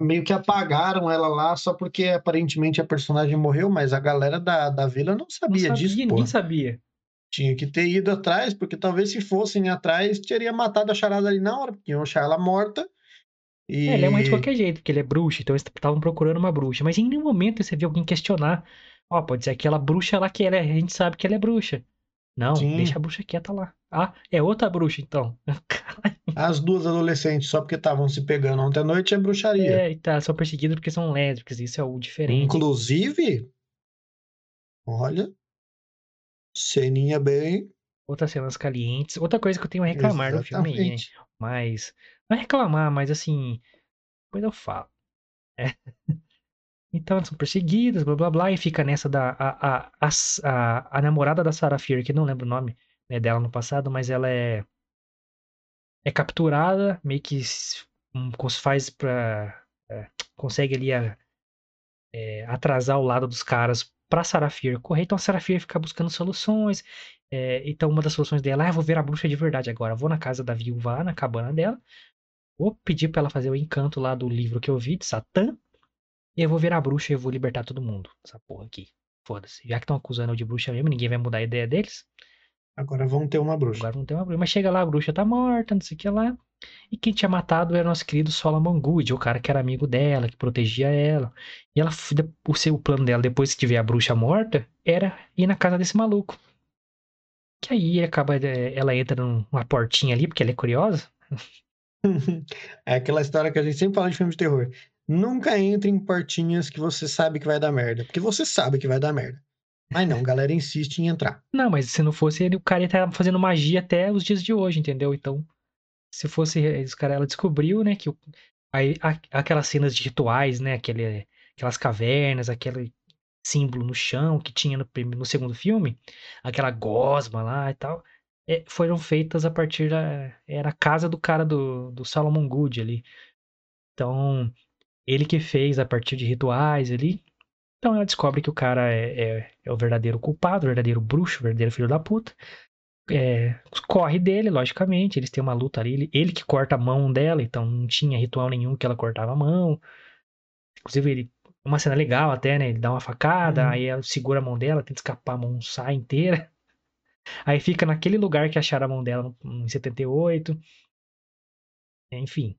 Speaker 2: meio que apagaram ela lá só porque aparentemente a personagem morreu, mas a galera da, da vila não
Speaker 1: Não
Speaker 2: sabia,
Speaker 1: sabia,
Speaker 2: disso,
Speaker 1: ninguém sabia.
Speaker 2: Tinha que ter ido atrás, porque talvez se fossem atrás, teria matado a charada ali na hora, porque iam achar ela morta. E...
Speaker 1: É, ele é morrer de qualquer jeito, porque ele é bruxa, então eles estavam procurando uma bruxa. Mas em nenhum momento você viu alguém questionar. Ó, pode ser aquela bruxa lá que ela é, a gente sabe que ela é bruxa. Não,
Speaker 2: Sim.
Speaker 1: deixa a bruxa quieta lá. Ah, é outra bruxa então.
Speaker 2: As duas adolescentes, só porque estavam se pegando ontem à noite, é bruxaria.
Speaker 1: É, e tá, são perseguidas porque são lésbicas, isso é o diferente.
Speaker 2: Inclusive, Olha. Ceninha bem.
Speaker 1: Outras cenas calientes. Outra coisa que eu tenho a reclamar do filme aí, né?
Speaker 2: Exatamente.
Speaker 1: Mas. Não é reclamar, mas assim. Depois eu falo. É. Então elas são perseguidas, blá blá blá, e fica nessa da. A, a, a, a, a namorada da Sarah Fear, que eu não lembro o nome né, dela no passado, mas ela é. É capturada, meio que faz pra. é, consegue ali a- é, atrasar o lado dos caras pra Sarah Fear correr. Então a Sarah Fear fica buscando soluções. é, então uma das soluções dela é: ah, vou ver a bruxa de verdade agora. Vou na casa da viúva, na cabana dela. Vou pedir pra ela fazer o encanto lá do livro que eu vi, de Satã. E eu vou virar bruxa e vou libertar todo mundo. Essa porra aqui. Foda-se. Já que estão acusando eu de bruxa mesmo, ninguém vai mudar a ideia deles.
Speaker 2: Agora vão ter uma bruxa.
Speaker 1: Agora não tem uma bruxa. Mas chega lá, a bruxa tá morta, não sei o que lá. E quem tinha matado era o nosso querido Solomon Good, o cara que era amigo dela, que protegia ela. E ela, o seu plano dela, depois que tiver a bruxa morta, era ir na casa desse maluco. Que aí acaba, é, ela entra numa portinha ali, porque ela é curiosa.
Speaker 2: É aquela história que a gente sempre fala de filme de terror. Nunca entre em portinhas que você sabe que vai dar merda. Porque você sabe que vai dar merda. Mas não, a galera insiste em entrar.
Speaker 1: Não, mas se não fosse ele, o cara ia estar fazendo magia até os dias de hoje, entendeu? Então, se fosse os cara, ela descobriu, né, que o, aí, a- aquelas cenas de rituais, né, aquele, aquelas cavernas, aquele símbolo no chão que tinha no, no segundo filme, aquela gosma lá e tal, é, foram feitas a partir da era a casa do cara do, do Solomon Good ali. Então, ele que fez a partir de rituais ali. Então ela descobre que o cara é, é, é o verdadeiro culpado, o verdadeiro bruxo, o verdadeiro filho da puta. É, corre dele, logicamente. Eles têm uma luta ali. Ele, ele que corta a mão dela, então não tinha ritual nenhum que ela cortava a mão. Inclusive, ele. Uma cena legal até, né? Ele dá uma facada,
Speaker 2: Uhum.
Speaker 1: aí ela segura a mão dela, tenta escapar, a mão sai inteira. Aí fica naquele lugar que acharam a mão dela em 78. Enfim.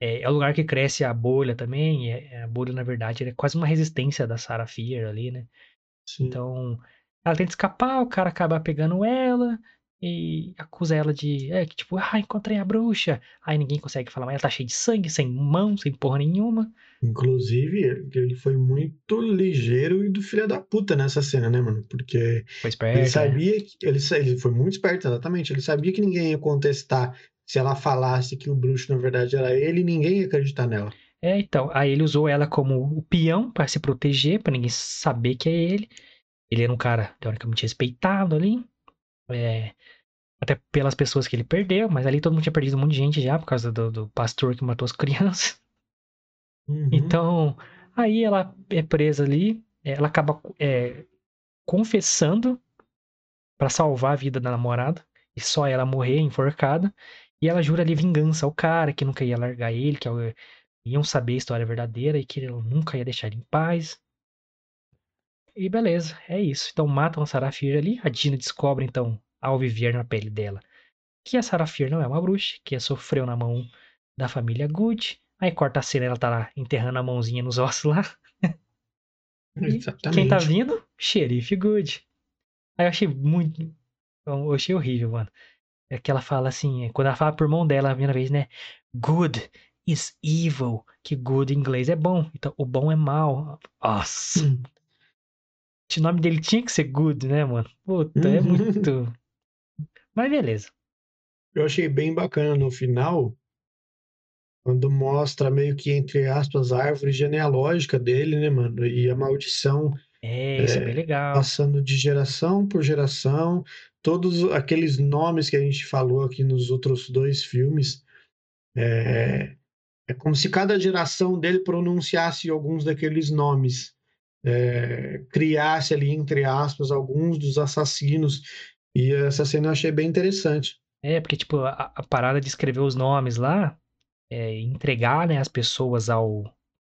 Speaker 1: É, é o lugar que cresce a bolha também. e é- a bolha, na verdade, é quase uma resistência da Sarah Fear ali, né?
Speaker 2: Sim.
Speaker 1: Então, ela tenta escapar, o cara acaba pegando ela e acusa ela de, é, que tipo, ah, encontrei a bruxa. Aí ninguém consegue falar, mas ela tá cheia de sangue, sem mão, sem porra nenhuma.
Speaker 2: Inclusive, ele- foi muito ligeiro e do filho da puta nessa cena, né, mano? Porque
Speaker 1: Foi esperto,
Speaker 2: ele
Speaker 1: né?
Speaker 2: sabia que. Ele, ele foi muito esperto, exatamente. Ele sabia que ninguém ia contestar se ela falasse que o bruxo, na verdade, era ele, ninguém ia acreditar nela.
Speaker 1: É, então, aí ele usou ela como o peão pra se proteger, pra ninguém saber que é ele. Ele era um cara, teoricamente, respeitado ali. É, até pelas pessoas que ele perdeu, mas ali todo mundo tinha perdido um monte de gente já, por causa do, do pastor que matou as crianças.
Speaker 2: Uhum.
Speaker 1: Então, aí ela é presa ali, ela acaba é, confessando pra salvar a vida da namorada, e só ela morrer enforcada, e ela jura ali vingança ao cara, que nunca ia largar ele, que é iam saber a história verdadeira e que ele nunca ia deixar ele em paz. E beleza, é isso. Então matam a Sarafir ali, a Dina descobre então, ao viver na pele dela, que a Sarafir não é uma bruxa, que sofreu na mão da família Good. Aí corta a cena, ela tá lá enterrando a mãozinha nos ossos lá.
Speaker 2: Exatamente.
Speaker 1: quem tá vindo? Xerife Good. Aí eu achei muito. Eu achei horrível, mano. É que ela fala assim, quando ela fala por mão dela a primeira vez, né? Good is evil. Que good em inglês é bom. Então o bom é mal. Nossa.
Speaker 2: Hum.
Speaker 1: O nome dele tinha que ser good, né, mano? Puta, é
Speaker 2: Uhum.
Speaker 1: muito. Mas beleza.
Speaker 2: Eu achei bem bacana no final, quando mostra meio que, entre aspas, a árvore genealógica dele, né, mano? E a maldição
Speaker 1: É, isso é bem legal.
Speaker 2: passando de geração por geração, todos aqueles nomes que a gente falou aqui nos outros dois filmes. É, é como se cada geração dele pronunciasse alguns daqueles nomes, é, criasse ali, entre aspas, alguns dos assassinos. E essa cena eu achei bem interessante.
Speaker 1: É, porque, tipo, a, a parada de escrever os nomes lá, é, entregar, né, as pessoas ao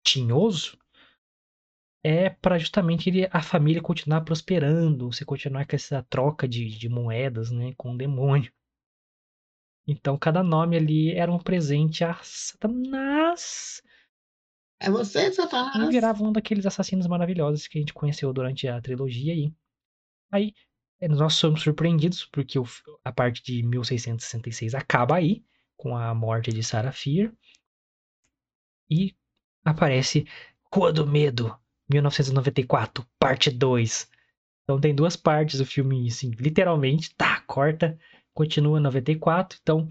Speaker 1: tinhoso, é para justamente ele, a família continuar prosperando, você continuar com essa troca de, de moedas, né, com o demônio. Então, cada nome ali era um presente a Satanás.
Speaker 2: É você,
Speaker 1: E
Speaker 2: Satanás?
Speaker 1: virava um daqueles assassinos maravilhosos que a gente conheceu durante a trilogia aí. Aí, eh, nós somos surpreendidos, porque a parte de 1666 acaba aí, com a morte de Sarah Fear. E aparece Rua do Medo, 1994, parte 2. Então tem duas partes o filme, assim, literalmente, tá, corta, continua em 94. Então,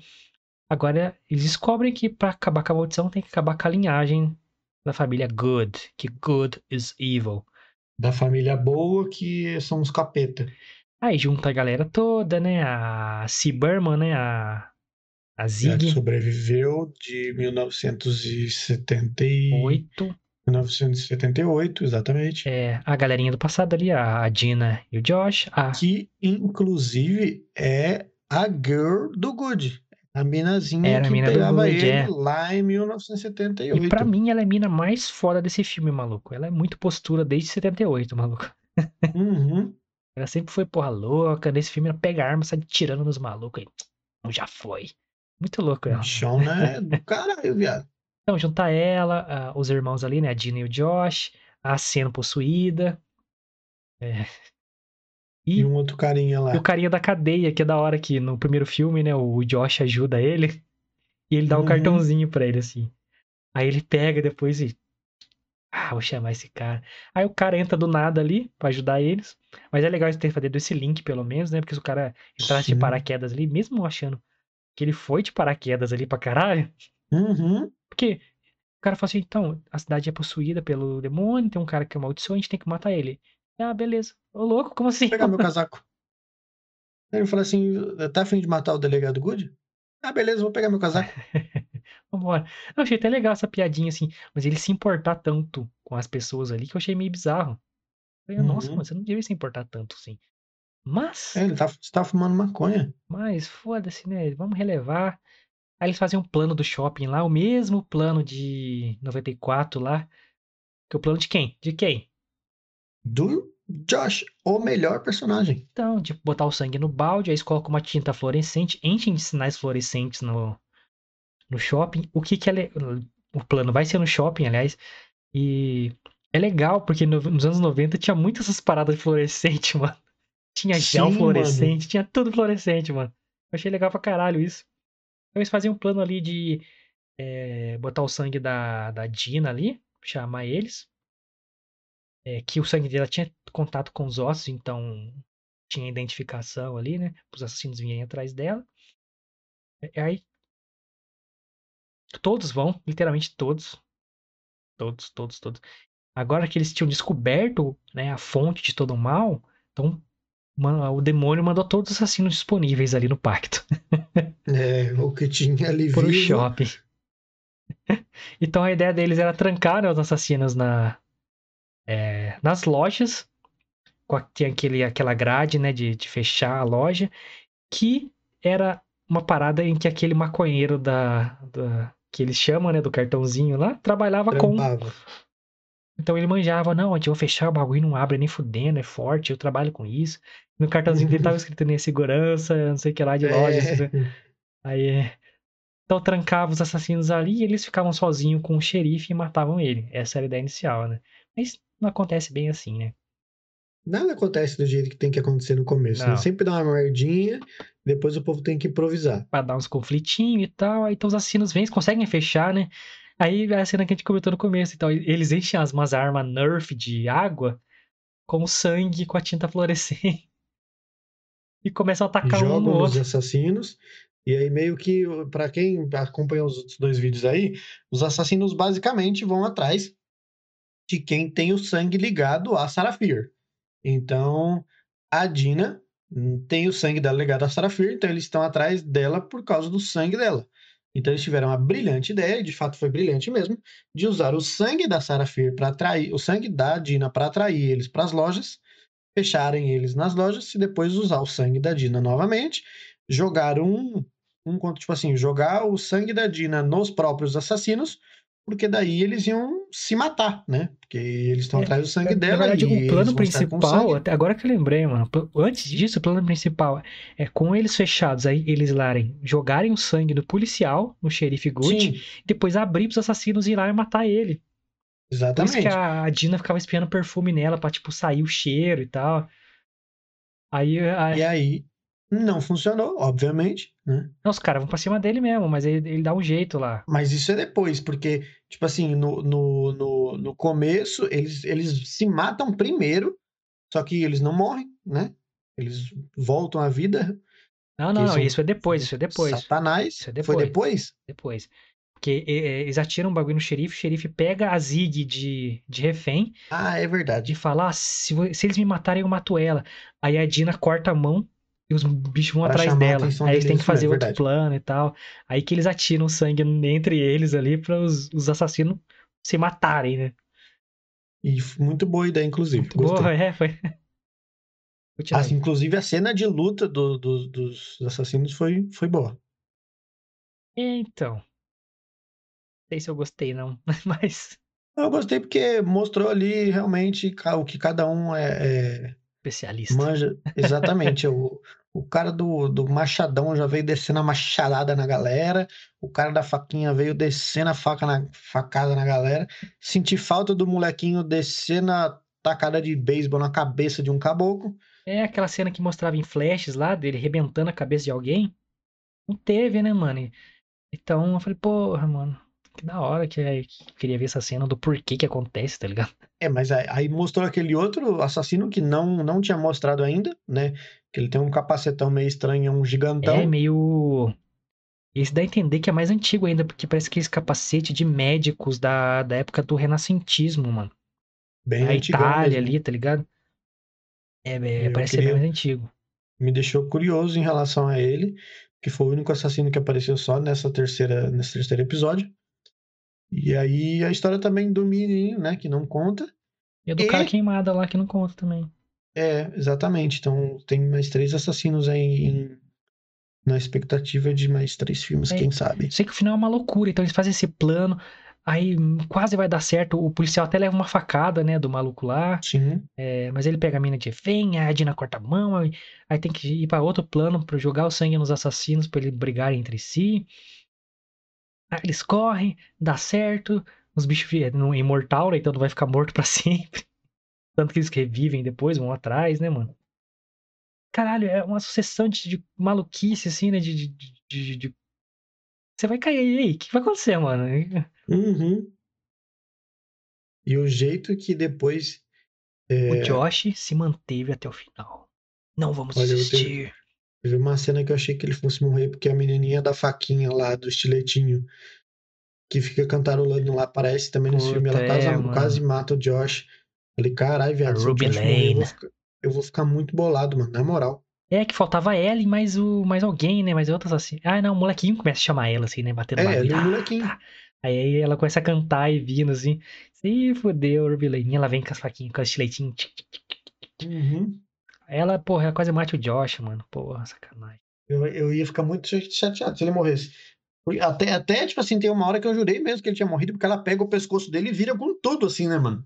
Speaker 1: agora eles descobrem que pra acabar com a maldição tem que acabar com a linhagem da família Good, que Good is evil.
Speaker 2: Da família boa, que são os capeta.
Speaker 1: Aí junta a galera toda, né? A C. Berman, né? A, a Zig,
Speaker 2: sobreviveu de 1970 e...
Speaker 1: oito.
Speaker 2: 1978, exatamente.
Speaker 1: É, a galerinha do passado ali, a a Dina e o Josh. A,
Speaker 2: Que, inclusive, é a girl do Good. A minazinha
Speaker 1: Era a
Speaker 2: que
Speaker 1: mina do
Speaker 2: pegava
Speaker 1: Good,
Speaker 2: ele
Speaker 1: é.
Speaker 2: lá em 1978.
Speaker 1: e pra mim, ela é a mina mais foda desse filme, maluco. Ela é muito postura desde 78, maluco.
Speaker 2: Uhum.
Speaker 1: Ela sempre foi porra louca. Nesse filme, ela pega a arma e sai tirando nos malucos. Aí, "Não, já foi. Muito louco ela.
Speaker 2: Bichona é do caralho, viado.
Speaker 1: Então, juntar ela, ah, os irmãos ali, né? A Dina e o Josh. A Cena possuída. É.
Speaker 2: E
Speaker 1: E,
Speaker 2: um outro carinha lá.
Speaker 1: e o carinha da cadeia, que é da hora que no primeiro filme, né? O Josh ajuda ele. E ele dá um
Speaker 2: Uhum.
Speaker 1: cartãozinho pra ele, assim. Aí ele pega depois e. Ah, vou chamar esse cara. Aí o cara entra do nada ali pra ajudar eles. Mas é legal ter feito esse link, pelo menos, né? Porque se o cara entrasse de
Speaker 2: Sim.
Speaker 1: paraquedas ali, mesmo achando que ele foi de paraquedas ali pra caralho.
Speaker 2: Uhum.
Speaker 1: Porque o cara fala assim, então, a cidade é possuída pelo demônio, tem um cara que amaldiçoou, a gente tem que matar ele. Ah, beleza. Ô, louco, como assim?
Speaker 2: Vou pegar meu casaco. Ele falou assim: tá afim de matar o delegado Good? Ah, beleza, vou pegar meu casaco.
Speaker 1: Vambora. Eu achei até legal essa piadinha, assim, mas ele se importar tanto com as pessoas ali que eu achei meio bizarro. Eu falei, Nossa,
Speaker 2: Uhum.
Speaker 1: mano, você não devia se importar tanto, assim. Mas,
Speaker 2: É, ele tá, tá fumando maconha.
Speaker 1: mas foda-se, né? Vamos relevar. Aí eles fazem um plano do shopping lá, o mesmo plano de 94 lá. Que é o plano de quem? De quem?
Speaker 2: Do Josh, o melhor personagem.
Speaker 1: Então, tipo, botar o sangue no balde, aí eles colocam uma tinta fluorescente, enchem de sinais fluorescentes no, no shopping. O que que é. O plano vai ser no shopping, aliás. E é legal, porque no- nos anos 90 tinha muitas essas paradas de fluorescente, mano. Tinha gel
Speaker 2: Sim,
Speaker 1: fluorescente, tinha tudo fluorescente, mano. Eu achei legal pra caralho isso. Então eles faziam um plano ali de é, botar o sangue da, da Dina ali, chamar eles. É, que o sangue dela tinha contato com os ossos, então tinha identificação ali, né? Os assassinos virem atrás dela. E aí. Todos vão, literalmente todos. Todos, todos, todos. Agora que eles tinham descoberto né, a fonte de todo o mal, então o demônio mandou todos os assassinos disponíveis ali no pacto
Speaker 2: É, o que tinha ali
Speaker 1: pro
Speaker 2: vivo.
Speaker 1: shopping. então a ideia deles era trancar né, os assassinos na, é, nas lojas. com a- Tinha aquele, aquela grade né, de, de fechar a loja. Que era uma parada em que aquele maconheiro da, da- que eles chamam né, do cartãozinho lá trabalhava com. Então ele manjava, não, a gente vai fechar o bagulho, não abre nem fudendo, é forte, eu trabalho com isso. No cartãozinho dele tava escrito nem segurança, não sei o que lá de loja.
Speaker 2: É.
Speaker 1: Aí. Então trancava os assassinos ali e eles ficavam sozinhos com o xerife e matavam ele. Essa era a ideia inicial, né? Mas não acontece bem assim, né?
Speaker 2: Nada acontece do jeito que tem que acontecer no começo. né? Sempre dá uma merdinha, depois o povo tem que improvisar.
Speaker 1: Pra dar uns conflitinhos e tal. Aí então os assassinos vêm, conseguem fechar, né? Aí é a cena que a gente comentou no começo. Então, eles enchem as, umas armas Nerf de água com sangue com a tinta fluorescente. E começam a atacar um no
Speaker 2: jogam
Speaker 1: outro.
Speaker 2: assassinos. E aí, meio que, pra quem acompanhou os outros dois vídeos aí, os assassinos basicamente vão atrás de quem tem o sangue ligado a Sarafir. Então, a Dina hum, tem o sangue dela ligado a Sarafir, então eles estão atrás dela por causa do sangue dela. Então, eles tiveram a brilhante ideia, e de fato foi brilhante mesmo, de usar o sangue da Sarafir para atrair, o sangue da Dina para atrair eles para as lojas, fecharem eles nas lojas e depois usar o sangue da Dina novamente, jogar um, um tipo assim, jogar o sangue da Dina nos próprios assassinos, porque daí eles iam se matar, né? Porque eles estão
Speaker 1: É,
Speaker 2: atrás do sangue
Speaker 1: Na
Speaker 2: dela
Speaker 1: verdade,
Speaker 2: e
Speaker 1: o plano principal, até agora que eu lembrei, mano. Antes disso, o plano principal é com eles fechados, aí eles larem, jogarem o sangue no policial, no xerife
Speaker 2: Sim,
Speaker 1: depois abrir pros assassinos ir lá e matar ele. Por isso
Speaker 2: exatamente.
Speaker 1: que a a Dina ficava espiando perfume nela pra, tipo, sair o cheiro e tal. Aí, aí
Speaker 2: E aí, não funcionou, obviamente, né?
Speaker 1: não, os caras vão pra cima dele mesmo, mas ele, ele dá um jeito lá.
Speaker 2: Mas isso é depois, porque, tipo assim, no, no, no, no começo, eles, eles se matam primeiro, Só que eles não morrem, né? Eles voltam à vida.
Speaker 1: Não, não, não, isso é depois, isso é depois.
Speaker 2: Satanás.
Speaker 1: Isso é
Speaker 2: Foi
Speaker 1: depois.
Speaker 2: depois?
Speaker 1: Depois. Porque é, eles atiram um bagulho no xerife, o xerife pega a Zig de, de refém
Speaker 2: Ah, é
Speaker 1: e
Speaker 2: verdade.
Speaker 1: fala: ah, se, se eles me matarem, eu mato ela. Aí a Dina corta a mão e os bichos vão
Speaker 2: Pra
Speaker 1: atrás dela. Aí eles têm que fazer outro
Speaker 2: verdade.
Speaker 1: plano e tal. Aí que eles atiram sangue entre eles ali para os, os assassinos se matarem, né?
Speaker 2: E muito boa ideia, inclusive.
Speaker 1: Muito
Speaker 2: Gostei.
Speaker 1: boa, é, foi. Aí.
Speaker 2: Assim, inclusive, a cena de luta do- do- dos assassinos foi, foi boa.
Speaker 1: Então. Não sei se eu gostei, não. Mas.
Speaker 2: Eu gostei porque mostrou ali realmente o que cada um é, é-
Speaker 1: Especialista.
Speaker 2: manja. Exatamente. o, o cara do, do machadão já veio descendo a machadada na galera. O cara da faquinha veio descendo a faca na, facada na galera. Senti falta do molequinho descendo a tacada de beisebol na cabeça de um caboclo.
Speaker 1: É aquela cena que mostrava em flashes lá, dele rebentando a cabeça de alguém. Não teve, né, mano? Então eu falei, porra, mano, que da hora que é, que queria ver essa cena do porquê que acontece, tá ligado?
Speaker 2: É, mas aí, mostrou aquele outro assassino que não, não tinha mostrado ainda, né? Que ele tem um capacetão meio estranho, um gigantão.
Speaker 1: É meio. Esse dá a entender que é mais antigo ainda, porque parece que esse capacete de médicos da, da época do renascentismo, mano.
Speaker 2: bem
Speaker 1: a Itália
Speaker 2: mesmo.
Speaker 1: ali, tá ligado? É, é,
Speaker 2: Eu
Speaker 1: parece ser
Speaker 2: queria-
Speaker 1: bem mais antigo.
Speaker 2: Me deixou curioso em relação a ele, que foi o único assassino que apareceu só nessa terceira, nesse terceiro episódio. E aí a história também do menininho, né, que não conta.
Speaker 1: E a do
Speaker 2: E-
Speaker 1: cara queimada lá que não conta também.
Speaker 2: É, exatamente. Então tem mais três assassinos aí em- na expectativa de mais três filmes,
Speaker 1: É.
Speaker 2: quem sabe.
Speaker 1: Sei que o final é uma loucura, então eles fazem esse plano, aí quase vai dar certo. O policial até leva uma facada, né, do maluco lá.
Speaker 2: Sim,
Speaker 1: É, mas ele pega a mina de refém, a Dina corta a mão, aí, aí tem que ir pra outro plano pra jogar o sangue nos assassinos pra eles brigarem entre si. Eles correm, dá certo, os bichos vi- não é imortal, né, então não vai ficar morto pra sempre. Tanto que eles revivem depois, vão atrás, né, mano? Caralho, é uma sucessão de, de maluquice, assim, né? De, de, de- Você vai cair aí, o que vai acontecer, mano?
Speaker 2: Uhum. E o jeito que depois.
Speaker 1: O
Speaker 2: é,
Speaker 1: Josh se manteve até o final. Não vamos
Speaker 2: Olha,
Speaker 1: desistir.
Speaker 2: Teve uma cena que eu achei que ele fosse morrer, porque a menininha da faquinha lá, do estiletinho, que fica cantarolando lá, aparece também nesse filme. Ela
Speaker 1: Puta,
Speaker 2: quase,
Speaker 1: é, mano.
Speaker 2: quase mata o Josh. Falei, caralho, viado, se o
Speaker 1: Ruby
Speaker 2: Josh morrer, eu vou, ficar, eu vou ficar muito bolado, mano, na moral.
Speaker 1: É que faltava ela e mais, o, mais alguém, né? Mais outras assim. Ah, não, o molequinho começa a chamar ela, assim, né? Batendo
Speaker 2: É,
Speaker 1: bagulho.
Speaker 2: ele é
Speaker 1: Ah,
Speaker 2: molequinho.
Speaker 1: tá. Aí ela começa a cantar e vindo, assim. Ih, fodeu, Ruby Lane. E ela vem com as faquinhas, com as tchic.
Speaker 2: Uhum.
Speaker 1: Ela, porra, quase mata o Josh, mano. Porra, sacanagem.
Speaker 2: Eu, eu ia ficar muito chateado se ele morresse. Até, até, tipo assim, tem uma hora que eu jurei mesmo que ele tinha morrido, porque ela pega o pescoço dele e vira com tudo, assim, né, mano?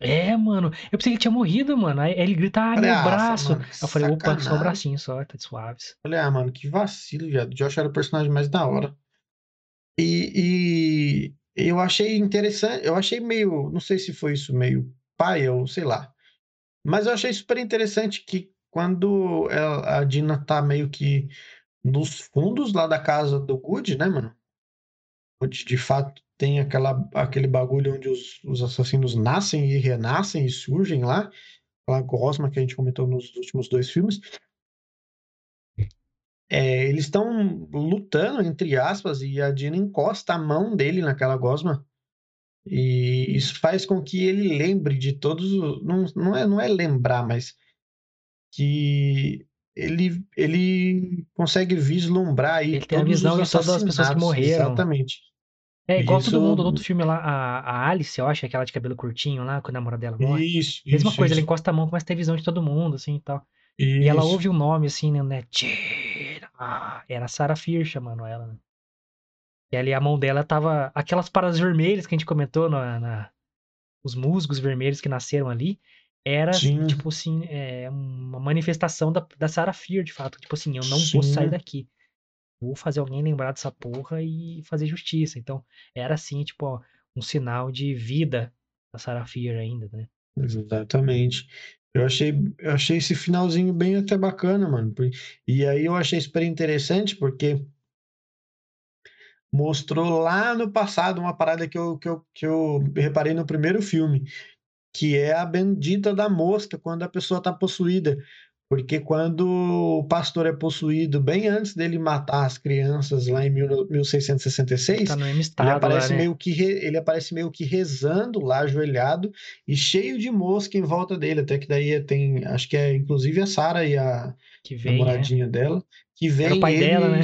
Speaker 1: É, mano. Eu pensei que ele tinha morrido, mano. Aí ele grita, ah, meu
Speaker 2: ah,
Speaker 1: braço.
Speaker 2: mano,
Speaker 1: eu falei, opa, só o
Speaker 2: sacanagem.
Speaker 1: bracinho só, tá de suaves.
Speaker 2: Falei, ah, mano, que vacilo, viado. O Josh era o personagem mais da hora. E, e eu achei interessante, eu achei meio, não sei se foi isso meio pai ou sei lá. Mas eu achei super interessante que quando ela- a Dina tá meio que nos fundos lá da casa do Good, né, mano? Onde de fato tem aquela, aquele bagulho onde os, os assassinos nascem e renascem e surgem lá. Aquela gosma que a gente comentou nos últimos dois filmes. É, eles estão lutando, entre aspas, e a Dina encosta a mão dele naquela gosma. E isso faz com que ele lembre de todos. os- Não, não, é, não é lembrar, mas que ele, ele consegue vislumbrar aí
Speaker 1: Ele tem a visão de todas as pessoas que morreram.
Speaker 2: Exatamente.
Speaker 1: É igual todo
Speaker 2: Isso-
Speaker 1: mundo do outro filme lá, a, a Alice, eu acho, aquela de cabelo curtinho lá, quando a namorada dela morre.
Speaker 2: Isso,
Speaker 1: Mesma
Speaker 2: isso,
Speaker 1: coisa,
Speaker 2: isso,
Speaker 1: ela encosta a mão, começa a ter visão de todo mundo, assim e tal. E ela
Speaker 2: isso.
Speaker 1: ouve o nome, assim, né? né, Tina. Era a Sarah Fear chamando ela, né? E ali a mão dela tava. Aquelas paradas vermelhas que a gente comentou na. na- os musgos vermelhos que nasceram ali. Era,
Speaker 2: Sim.
Speaker 1: tipo assim, é, uma manifestação da, da Sarah Fear, de fato. Tipo assim, eu não vou sair
Speaker 2: Sim.
Speaker 1: daqui. Vou fazer alguém lembrar dessa porra e fazer justiça. Então, era assim, tipo, ó, um sinal de vida da Sarah Fear ainda, né?
Speaker 2: Exatamente. Eu achei, eu achei esse finalzinho bem até bacana, mano. E aí eu achei super interessante porque mostrou lá no passado uma parada que eu, que eu, que eu reparei no primeiro filme, que é a bendita da mosca quando a pessoa está possuída. Porque quando o pastor é possuído, bem antes dele matar as crianças lá em 1666,
Speaker 1: Tá mesmo
Speaker 2: ele
Speaker 1: estado lá,
Speaker 2: aparece,
Speaker 1: né?
Speaker 2: meio que re- ele aparece meio que rezando lá, ajoelhado, e cheio de mosca em volta dele. Até que daí tem, acho que é inclusive a Sara e a
Speaker 1: Que vem, né?
Speaker 2: namoradinha dela, que vem
Speaker 1: Era o pai dela, né?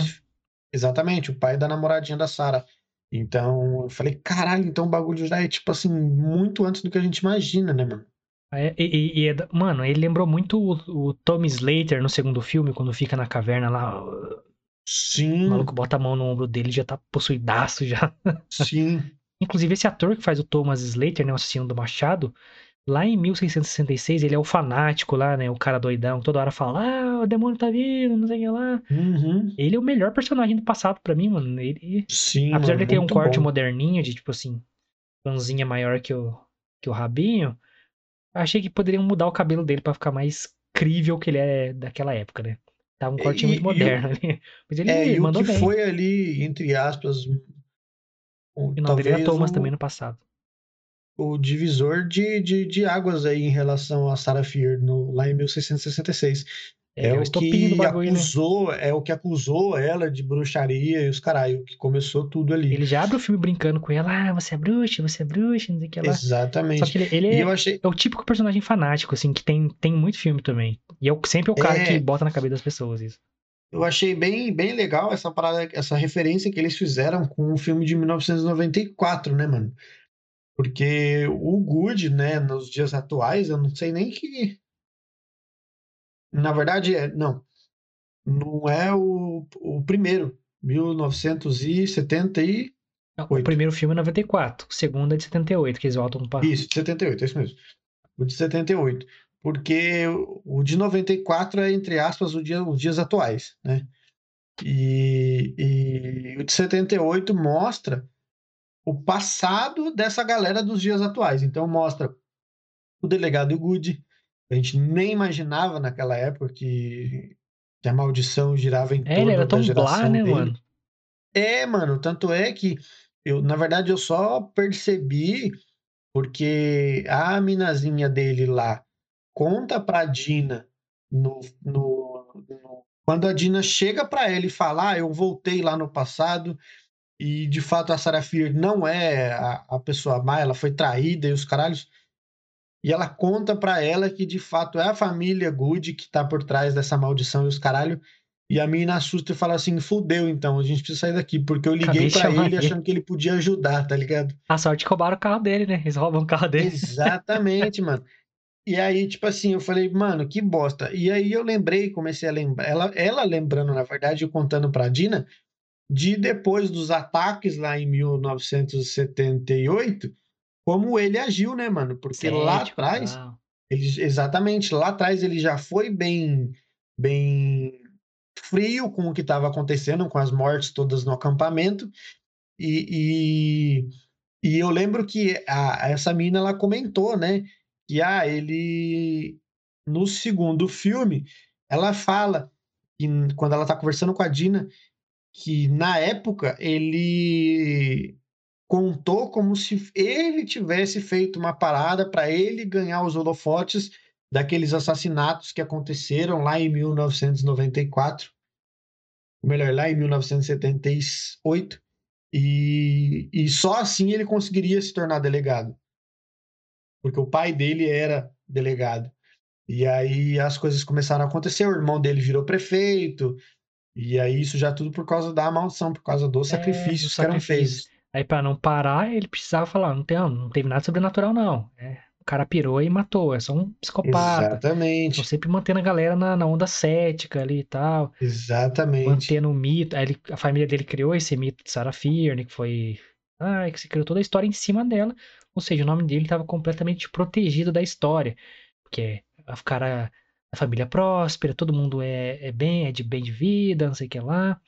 Speaker 2: Exatamente, o pai da namoradinha da Sara. Então, eu falei, caralho, então o bagulho já é, tipo assim, muito antes do que a gente imagina, né, mano?
Speaker 1: É, e, e- é mano, ele lembrou muito o, o Tommy Slater no segundo filme, quando fica na caverna lá. O
Speaker 2: Sim,
Speaker 1: maluco bota a mão no ombro dele e já tá possuidaço já.
Speaker 2: sim.
Speaker 1: Inclusive, esse ator que faz o Thomas Slater, né, o assassino do Machado, lá em 1666, ele é o fanático lá, né, o cara doidão, que toda hora fala, ah, o demônio tá vindo, não sei o que lá.
Speaker 2: Uhum.
Speaker 1: Ele é o melhor personagem do passado pra mim, mano. Ele,
Speaker 2: Sim,
Speaker 1: apesar
Speaker 2: mano,
Speaker 1: de ter um corte
Speaker 2: bom.
Speaker 1: moderninho, de tipo assim, panzinha maior que o, que o rabinho, achei que poderiam mudar o cabelo dele pra ficar mais crível que ele é daquela época, né? Tava um corte muito
Speaker 2: e
Speaker 1: moderno ali. Mas ele
Speaker 2: É, e o
Speaker 1: mandou
Speaker 2: que
Speaker 1: bem.
Speaker 2: foi ali, entre aspas, o,
Speaker 1: E o nome dele era
Speaker 2: talvez
Speaker 1: Thomas
Speaker 2: o,
Speaker 1: também no passado.
Speaker 2: o divisor de, de, de águas aí em relação a Sarah Fear no, lá em 1666.
Speaker 1: É,
Speaker 2: É,
Speaker 1: o
Speaker 2: que
Speaker 1: bagulho, né?
Speaker 2: acusou, é o que acusou ela de bruxaria e os caralho, que começou tudo ali.
Speaker 1: Ele já abre o filme brincando com ela, ah, você é bruxa, você é bruxa, não sei o que lá. Só
Speaker 2: Exatamente.
Speaker 1: que ele, ele é,
Speaker 2: eu achei,
Speaker 1: é o típico personagem fanático, assim, que tem, tem muito filme também. E é o- sempre o cara
Speaker 2: É.
Speaker 1: que bota na cabeça das pessoas isso.
Speaker 2: eu achei bem, bem legal essa parada, essa referência que eles fizeram com o filme de 1994, né, mano? Porque o Good, né, nos dias atuais, eu não sei nem que. Na verdade, é, não. Não é o, o primeiro. 1970 e.
Speaker 1: Não, O primeiro filme é 94, o segundo é de 78, que eles voltam pra.
Speaker 2: Isso, de 78, é isso mesmo. O de 78. Porque o de 94 é, entre aspas, o dia, os dias atuais, né? E, e o de 78 mostra o passado dessa galera dos dias atuais. Então mostra o delegado Good, a gente nem imaginava naquela época que, que a maldição girava em
Speaker 1: É, ele
Speaker 2: torno
Speaker 1: era tão
Speaker 2: geração
Speaker 1: blá, né,
Speaker 2: dele.
Speaker 1: mano?
Speaker 2: É, mano, tanto é que eu, na verdade, eu só percebi porque a minazinha dele lá conta pra Dina no, no, no- quando a Dina chega pra ele e fala, ah, eu voltei lá no passado e de fato a Sarah Fear não é a, a pessoa má, ela foi traída e os caralhos. E ela conta pra ela que de fato é a família Good que tá por trás dessa maldição e os caralho. E a mina assusta e fala assim: fudeu, então, a gente precisa sair daqui, porque eu liguei
Speaker 1: chamar
Speaker 2: ele
Speaker 1: ele."
Speaker 2: achando que ele podia ajudar, tá ligado?
Speaker 1: A sorte que roubaram o carro dele, né? Eles roubam o carro dele.
Speaker 2: Exatamente, mano. E aí, tipo assim, eu falei, mano, que bosta. E aí eu lembrei, comecei a lembrar, ela, ela lembrando, na verdade, eu contando pra Dina, de depois dos ataques lá em 1978, como ele agiu, né, mano? Porque lá
Speaker 1: Cético,
Speaker 2: atrás,
Speaker 1: tal.
Speaker 2: ele, exatamente, lá atrás ele já foi bem, bem frio com o que estava acontecendo, com as mortes todas no acampamento. E, e, e eu lembro que a, essa mina ela comentou, né? Que ah, ele no segundo filme ela fala que quando ela tá conversando com a Dina que na época ele contou como se ele tivesse feito uma parada para ele ganhar os holofotes daqueles assassinatos que aconteceram lá em 1994, ou melhor, lá em 1978, e, e só assim ele conseguiria se tornar delegado, porque o pai dele era delegado. E aí as coisas começaram a acontecer, o irmão dele virou prefeito, e aí isso já tudo por causa da maldição, por causa dos
Speaker 1: É,
Speaker 2: sacrifícios que eram
Speaker 1: sacrifícios.
Speaker 2: feitos.
Speaker 1: Aí pra não parar, ele precisava falar, não, tem, não teve nada sobrenatural não. É, o cara pirou e matou, é só um psicopata.
Speaker 2: Exatamente,
Speaker 1: Então sempre mantendo a galera na, na onda cética ali e tal.
Speaker 2: exatamente.
Speaker 1: Mantendo o mito. Aí ele- a família dele criou esse mito de Sarah Fearne, que foi. Ah, que se criou toda a história em cima dela. Ou seja, o nome dele estava completamente protegido da história. Porque a cara. A família próspera, todo mundo é, é bem, é de bem de vida, não sei o que lá.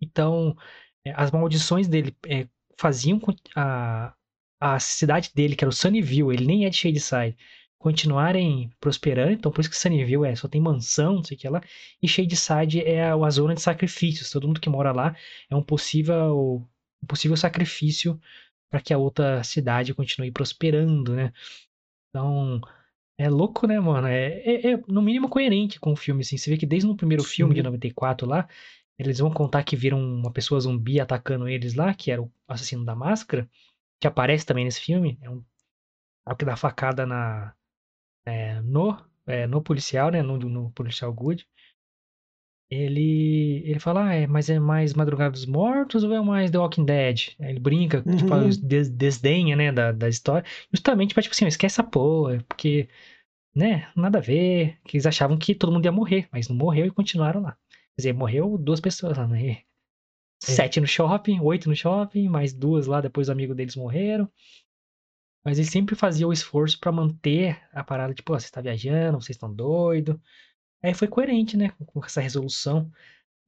Speaker 1: Então, é, as maldições dele é, faziam a, a cidade dele, que era o Sunnyville, ele nem é de Shadyside, continuarem prosperando. Então, por isso que Sunnyville é, só tem mansão, não sei o que lá. E Shadyside é a, a zona de sacrifícios. Todo mundo que mora lá é um possível, um possível sacrifício para que a outra cidade continue prosperando, né? Então, é louco, né, mano? É, é, é, no mínimo coerente com o filme, assim. Você vê que desde o primeiro
Speaker 2: Sim.
Speaker 1: filme de 94 lá, eles vão contar que viram uma pessoa zumbi atacando eles lá, que era o assassino da máscara, que aparece também nesse filme. É um é o que dá facada na, é, no, é, no policial, né? No, no policial Good. Ele, ele fala, ah, é, mas é mais Madrugada dos Mortos ou é mais The Walking Dead? Aí ele brinca, tipo,
Speaker 2: Uhum.
Speaker 1: des, desdenha, né, da, da história. Justamente pra, tipo assim, ó, esquece essa porra, porque, né, nada a ver. Que eles achavam que todo mundo ia morrer, mas não morreu e continuaram lá. Quer dizer, morreu duas pessoas lá, né? Sete no shopping, oito no shopping, mais duas lá, depois os amigos deles morreram. Mas ele sempre fazia o esforço pra manter a parada, tipo, ó, você tá viajando, vocês estão doidos. Aí foi coerente, né, com- essa resolução.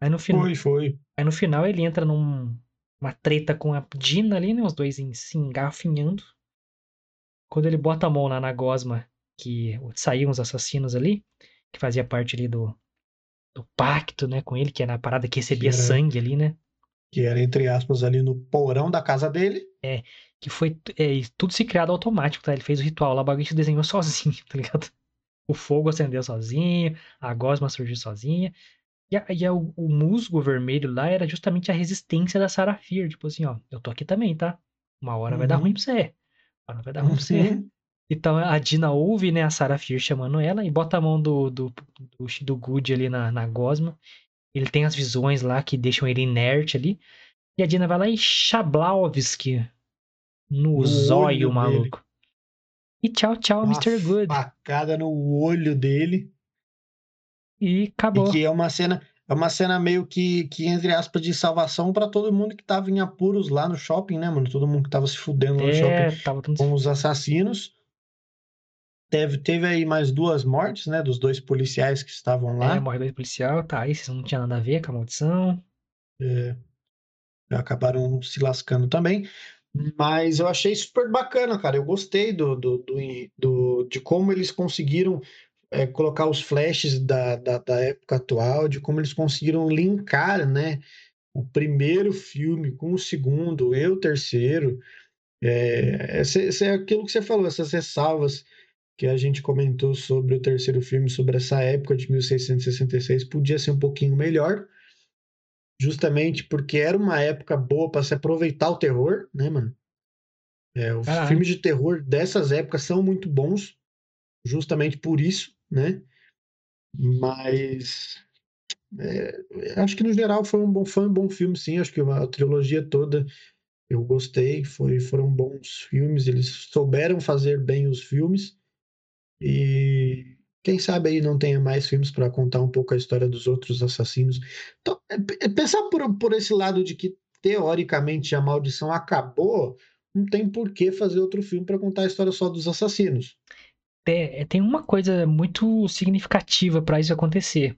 Speaker 1: Aí no, final
Speaker 2: Foi, foi.
Speaker 1: aí no final ele entra numa treta com a Dina ali, né, os dois em- se engafinhando. Quando ele bota a mão lá na gosma, que saíam os assassinos ali, que fazia parte ali do, do pacto, né, com ele, que era a parada que recebia
Speaker 2: Que era-
Speaker 1: sangue ali, né.
Speaker 2: Que era, entre aspas, ali no porão da casa dele.
Speaker 1: Que foi é, tudo se criado automático, tá? Ele fez o ritual lá, o bagulho se desenhou sozinho, tá ligado? O fogo acendeu sozinho, a gosma surgiu sozinha. E, a- e a- o, o musgo vermelho lá era justamente a resistência da Sarafir. Tipo assim, ó, eu tô aqui também, tá? Uma hora vai dar
Speaker 2: Uhum.
Speaker 1: ruim pra você. Uma hora vai dar ruim pra você. Então a Dina ouve, né, a Sarafir chamando ela e bota a mão do, do, do, do Good ali na, na gosma. Ele tem as visões lá que deixam ele inerte ali. E a Dina vai lá e Chablavski no,
Speaker 2: No
Speaker 1: zóio,
Speaker 2: olho dele.
Speaker 1: maluco. E tchau, tchau,
Speaker 2: Uma
Speaker 1: Mr. Good.
Speaker 2: facada no olho dele.
Speaker 1: E
Speaker 2: E
Speaker 1: acabou.
Speaker 2: que é uma cena, é uma cena meio que, que entre aspas, de salvação pra todo mundo que tava em apuros lá no shopping, né, mano? Todo mundo que tava se fudendo lá no shopping
Speaker 1: É, tava tudo...
Speaker 2: com os assassinos. Teve, teve aí mais duas mortes, né? Dos dois policiais que estavam lá.
Speaker 1: É, morre dois policial, tá, aí vocês não tinha nada a ver com a maldição.
Speaker 2: É, acabaram se lascando também. Mas eu achei super bacana, cara. Eu gostei do, do, do, do- de como eles conseguiram é, colocar os flashes da, da, da época atual, de como eles conseguiram linkar, né? O primeiro filme com o segundo e o terceiro. É, esse é aquilo que você falou, essas ressalvas que a gente comentou sobre o terceiro filme, sobre essa época de 1666, podia ser um pouquinho melhor justamente porque era uma época boa para se aproveitar o terror, né, mano? É, os filmes de terror dessas épocas são muito bons, justamente por isso, né? Mas é, acho que no geral foi um bom, foi um bom filme, sim. Acho que a trilogia toda eu gostei, foi, foram bons filmes. Eles souberam fazer bem os filmes e quem sabe aí não tenha mais filmes para contar um pouco a história dos outros assassinos. Então, é, é pensar por, por esse lado de que teoricamente a maldição acabou, não tem por que fazer outro filme para contar a história só dos assassinos.
Speaker 1: Tem, tem uma coisa muito significativa pra isso acontecer.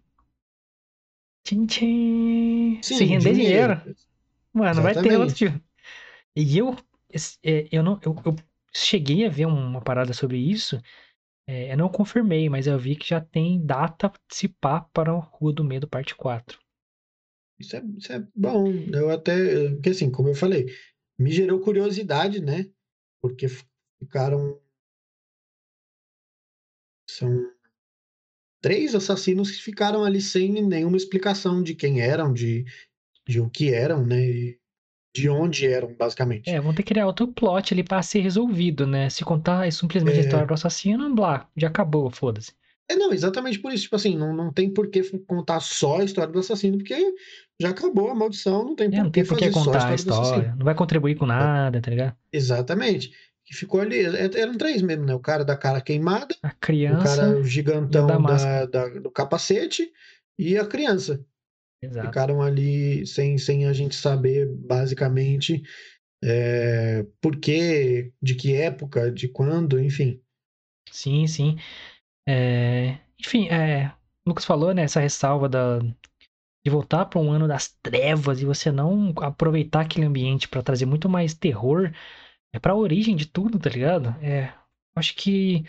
Speaker 1: Tchim, tchim.
Speaker 2: Sim,
Speaker 1: Se render dinheiro. Mano, vai ter
Speaker 2: Exatamente.
Speaker 1: outro filme. E eu, é, eu não, eu, eu cheguei a ver uma parada sobre isso. É, eu não confirmei, mas eu vi que já tem data se pá para a Rua do Medo, parte 4.
Speaker 2: Isso é, isso é bom. Eu até, porque assim, como eu falei, me gerou curiosidade, né? Porque ficaram. São três assassinos que ficaram ali sem nenhuma explicação de quem eram, de, de o que eram, né? E de onde eram, basicamente.
Speaker 1: É, vão ter que criar outro plot ali pra ser resolvido, né? Se contar simplesmente a
Speaker 2: É.
Speaker 1: história do assassino, blá, já acabou, foda-se.
Speaker 2: É, não, exatamente por isso. Tipo assim, não, não tem por que contar só a história do assassino, porque já acabou a maldição, não tem
Speaker 1: É,
Speaker 2: por
Speaker 1: não tem por que
Speaker 2: a
Speaker 1: contar a
Speaker 2: história assassino.
Speaker 1: história, não vai contribuir com nada, tá ligado?
Speaker 2: Exatamente. Que ficou ali, é- eram três mesmo, né? O cara da cara queimada,
Speaker 1: A
Speaker 2: o
Speaker 1: criança,
Speaker 2: cara gigantão
Speaker 1: o da
Speaker 2: da, da- do capacete e a criança.
Speaker 1: Exato.
Speaker 2: Ficaram ali sem, sem a gente saber, basicamente, é, por quê, de que época, de quando, enfim.
Speaker 1: Sim, sim. É, Enfim, é, o Lucas falou, né, essa ressalva da... de voltar para um ano das trevas e você não aproveitar aquele ambiente para trazer muito mais terror, é para a origem de tudo, tá ligado? É, acho que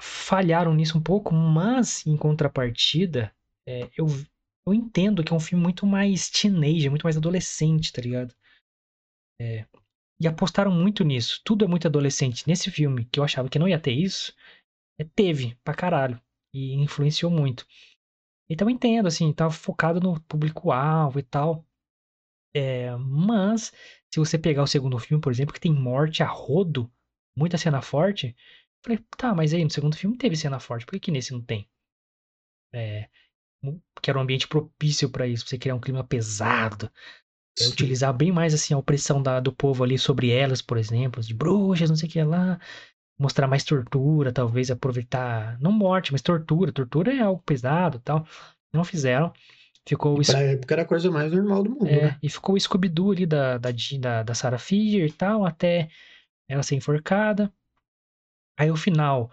Speaker 1: falharam nisso um pouco, mas em contrapartida, é, eu, eu entendo que é um filme muito mais teenager, muito mais adolescente, tá ligado? É, E apostaram muito nisso. Tudo é muito adolescente. Nesse filme, que eu achava que não ia ter isso, é, teve pra caralho. E influenciou muito. Então eu entendo, assim, tava focado no público-alvo e tal. É, mas, se você pegar o segundo filme, por exemplo, que tem morte a rodo, muita cena forte, falei, tá, mas aí no segundo filme teve cena forte, por que, que nesse não tem? É, que era um ambiente propício para isso, pra você criar um clima pesado. É, utilizar bem mais assim a opressão da, do povo ali sobre elas, por exemplo, de bruxas, não sei o que lá. Mostrar mais tortura, talvez aproveitar, não morte, mas tortura. Tortura é algo pesado tal. Não fizeram. Ficou.
Speaker 2: Pra época era a coisa mais normal do mundo. É, né?
Speaker 1: e ficou o Scooby-Doo ali da, da, da, da Sarah Fisher e tal, até ela ser enforcada. Aí o final,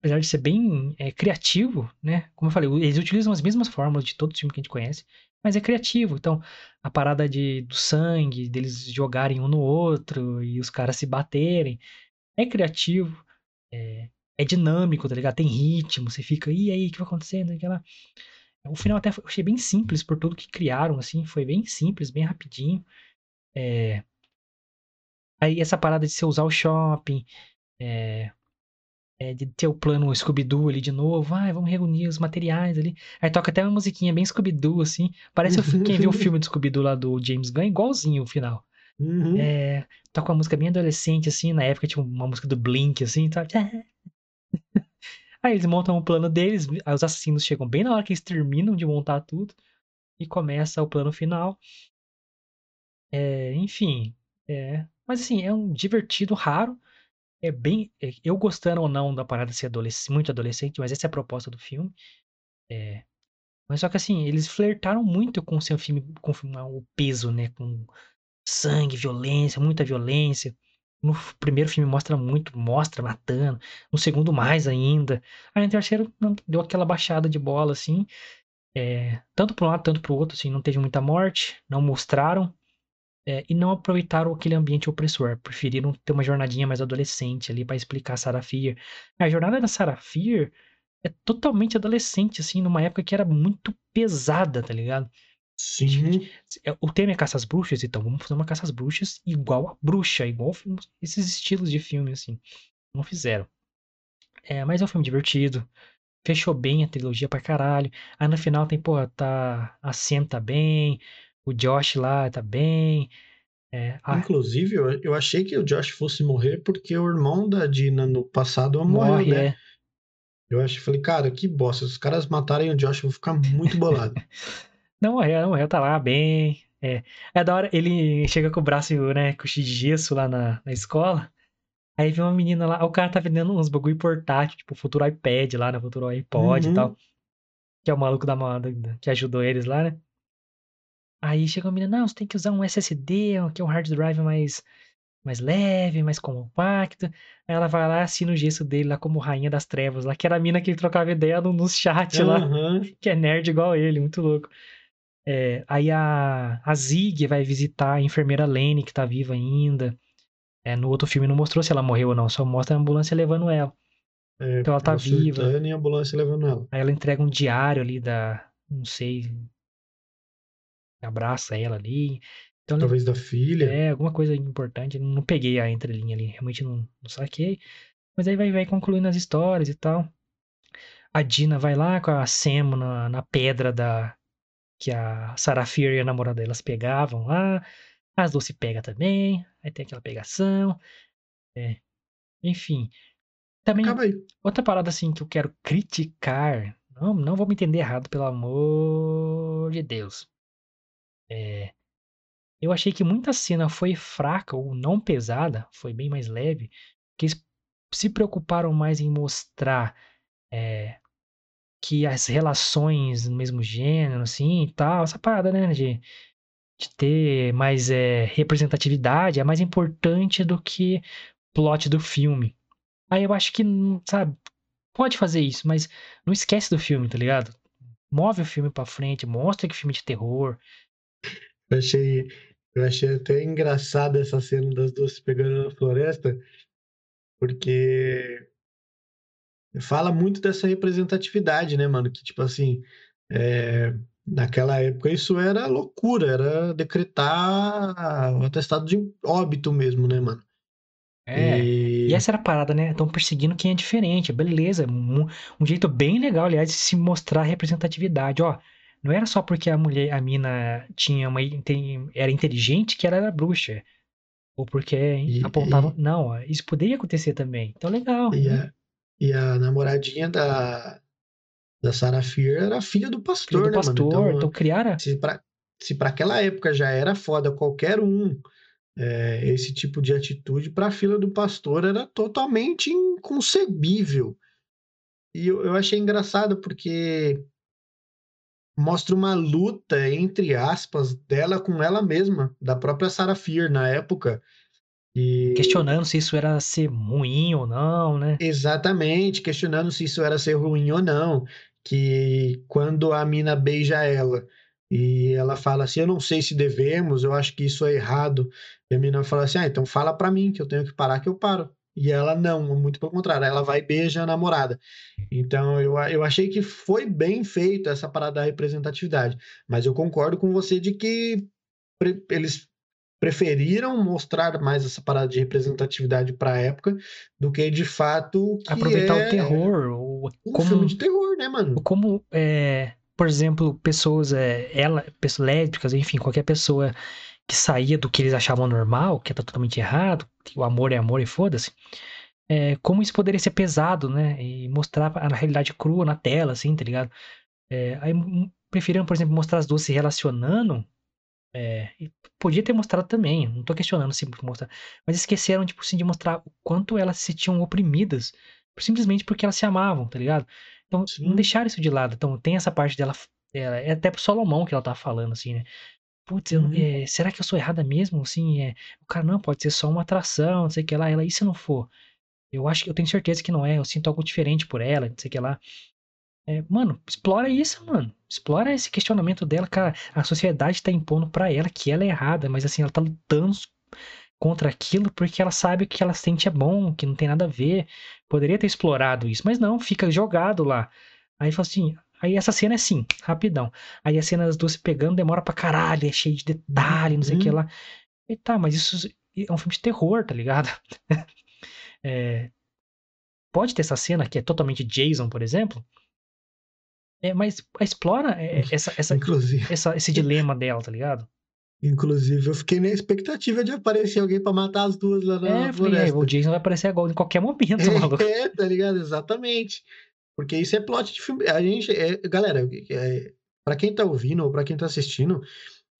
Speaker 1: apesar de ser bem é, criativo, né? Como eu falei, eles utilizam as mesmas fórmulas de todo filme que a gente conhece, mas é criativo. Então, a parada de, do sangue, deles jogarem um no outro e os caras se baterem, é criativo, é, é dinâmico, tá ligado? Tem ritmo, você fica, e aí, o que vai acontecendo? Aquela... O final até eu achei bem simples por tudo que criaram, assim, foi bem simples, bem rapidinho. É... Aí essa parada de você usar o shopping, é... É, de ter o plano Scooby-Doo ali de novo, ah, vamos reunir os materiais ali. Aí toca até uma musiquinha bem Scooby-Doo, assim. Parece quem viu o filme do Scooby-Doo lá do James Gunn, igualzinho o final. Uhum. É, toca uma música bem adolescente, assim, na época tinha uma música do Blink, assim, tá? Aí eles montam o plano deles, os assassinos chegam bem na hora que eles terminam de montar tudo e começa o plano final. É, enfim, é, mas assim, é um divertido raro. É bem. É, eu gostando ou não da parada ser muito adolescente, mas essa é a proposta do filme. É, mas só que assim, eles flertaram muito com o seu filme, com o peso, né? Com sangue, violência, muita violência. No primeiro filme mostra muito, mostra matando. No segundo, mais ainda. Aí no terceiro, deu aquela baixada de bola, assim. É, tanto para um lado, tanto para o outro, assim. Não teve muita morte, não mostraram. É, e não aproveitaram aquele ambiente opressor. Preferiram ter uma jornadinha mais adolescente ali para explicar Sarah Fear. A jornada da Sarah Fear é totalmente adolescente, assim, numa época que era muito pesada, tá ligado?
Speaker 2: Sim.
Speaker 1: É, o tema é caça às bruxas, então vamos fazer uma caça às bruxas igual a bruxa, igual esses estilos de filme, assim. Não fizeram. É, mas é um filme divertido. Fechou bem a trilogia pra caralho. Aí no final tem, porra, tá. A Sam tá bem. O Josh lá tá bem. É,
Speaker 2: a... Inclusive, eu, eu achei que o Josh fosse morrer porque o irmão da Dina no passado morreu, Morre, né? É. Eu achei, falei, cara, que bosta. Se os caras matarem o Josh, eu vou ficar muito bolado.
Speaker 1: Não morreu, não morreu, tá lá bem. É, é da hora, ele chega com o braço, né, com de gesso lá na, na escola. Aí vem uma menina lá, o cara tá vendendo uns bagulho portátil, tipo futuro iPad lá, né, futuro iPod uhum. e tal. Que é o maluco da, da, que ajudou eles lá, né. Aí chega uma menina, não, você tem que usar um SSD, que é um hard drive mais, mais leve, mais compacto. Aí ela vai lá, assina o gesso dele lá como Rainha das Trevas, lá, que era a mina que ele trocava ideia no, no chat uhum. lá, que é nerd igual ele, muito louco. É, aí a, a Zig vai visitar a enfermeira Lane, que tá viva ainda. É, no outro filme não mostrou se ela morreu ou não, só mostra a ambulância levando ela. É, então ela tá viva.
Speaker 2: E a ambulância levando ela.
Speaker 1: Aí ela entrega um diário ali da. Não sei. Abraça ela ali. Então,
Speaker 2: Talvez da filha.
Speaker 1: É, alguma coisa importante. Não peguei a entrelinha ali. Realmente não, não saquei. Mas aí vai, vai concluindo as histórias e tal. A Dina vai lá com a Sam na, na pedra da, que a Sarafir e a namorada delas pegavam lá. As duas se pegam também. Aí tem aquela pegação. É. Enfim. Também, outra parada assim que eu quero criticar. Não, não vou me entender errado, pelo amor de Deus. É, eu achei que muita cena foi fraca ou não pesada, foi bem mais leve, que eles se preocuparam mais em mostrar é, que as relações no mesmo gênero, assim, e tal, essa parada, né, de, de ter mais é, representatividade é mais importante do que plot do filme. Aí eu acho que, sabe, pode fazer isso, mas não esquece do filme, tá ligado? Move o filme pra frente, mostra que filme de terror.
Speaker 2: Eu achei, eu achei até engraçada essa cena das duas se pegando na floresta, porque fala muito dessa representatividade, né, mano? Que, tipo assim, é, Naquela época isso era loucura, era decretar o atestado de óbito mesmo, né, mano?
Speaker 1: É. E
Speaker 2: E,
Speaker 1: essa era a parada, né? Estão perseguindo quem é diferente, beleza. Um, um jeito bem legal, aliás, de se mostrar representatividade. Ó, não era só porque a mulher, a mina tinha uma, era inteligente que ela era bruxa. Ou porque
Speaker 2: e,
Speaker 1: apontavam. Não, ó, isso poderia acontecer também. Então, legal.
Speaker 2: e, e a, e a namoradinha da, da Sarah Fear era filha do pastor,
Speaker 1: do
Speaker 2: né, mano?
Speaker 1: pastor.
Speaker 2: Então,
Speaker 1: Então, criaram.
Speaker 2: se pra, se pra aquela época já era foda qualquer um, é, esse tipo de atitude, pra filha do pastor era totalmente inconcebível. E eu, eu achei engraçado porque mostra uma luta, entre aspas, dela com ela mesma, da própria Sarah Fear na época. E
Speaker 1: questionando se isso era ser ruim ou não, né?
Speaker 2: exatamente, questionando se isso era ser ruim ou não. Que quando a mina beija ela e ela fala assim: Eu não sei se devemos, eu acho que isso é errado. E a mina fala assim: Ah, então fala pra mim que eu tenho que parar, que eu paro. E ela não, muito pelo contrário, ela vai e beija a namorada. Então eu, eu achei que foi bem feito essa parada da representatividade. Mas eu concordo com você de que pre- eles preferiram mostrar mais essa parada de representatividade para a época do que de fato que
Speaker 1: Aproveitar
Speaker 2: é
Speaker 1: o terror. Ou
Speaker 2: um
Speaker 1: como,
Speaker 2: filme de terror, né, mano?
Speaker 1: como é, por exemplo, pessoas, é, ela, pessoas lésbicas, enfim, qualquer pessoa que saía do que eles achavam normal, que era totalmente errado, que o amor é amor e foda-se. É, como isso poderia ser pesado, né? E mostrar a realidade crua na tela, assim, tá ligado? É, aí hum, preferiram, por exemplo, mostrar as duas se relacionando. É, podia ter mostrado também, não tô questionando se mostrar. Mas esqueceram, tipo assim, de mostrar o quanto elas se sentiam oprimidas, simplesmente porque elas se amavam, tá ligado? Então, não
Speaker 2: Sim.
Speaker 1: deixaram isso de lado. Então, tem essa parte dela. É, é até pro Solomão que ela tá falando, assim, né? Putz, eu- é, será que eu sou errada mesmo? Assim, é, o cara, não, pode ser só uma atração, não sei o que lá. Ela, e se não for? Eu acho que eu tenho certeza que não é. Eu sinto algo diferente por ela, não sei o que lá. É, mano, explora isso, mano. Explora esse questionamento dela, cara. A sociedade tá impondo pra ela que ela é errada, mas assim, ela tá lutando contra aquilo porque ela sabe que ela sente é bom, que não tem nada a ver. Poderia ter explorado isso, mas não, fica jogado lá. Aí fala assim. Aí essa cena é assim, rapidão. Aí a cena das duas se pegando demora pra caralho, é cheio de detalhe, não sei o que
Speaker 2: Uhum.
Speaker 1: lá. E tá, mas isso é um filme de terror, tá ligado? É, pode ter essa cena que é totalmente Jason, por exemplo. É, mas explora é, essa, essa,
Speaker 2: Inclusive,
Speaker 1: essa- esse dilema dela, tá ligado?
Speaker 2: inclusive, eu fiquei na expectativa de aparecer alguém pra matar as duas lá na
Speaker 1: É, falei, é,
Speaker 2: floresta.
Speaker 1: o Jason vai aparecer agora em qualquer momento, maluco.
Speaker 2: É, tá ligado? Exatamente. Porque isso é plot de filme. A gente, é, galera, é, para quem tá ouvindo ou pra quem tá assistindo,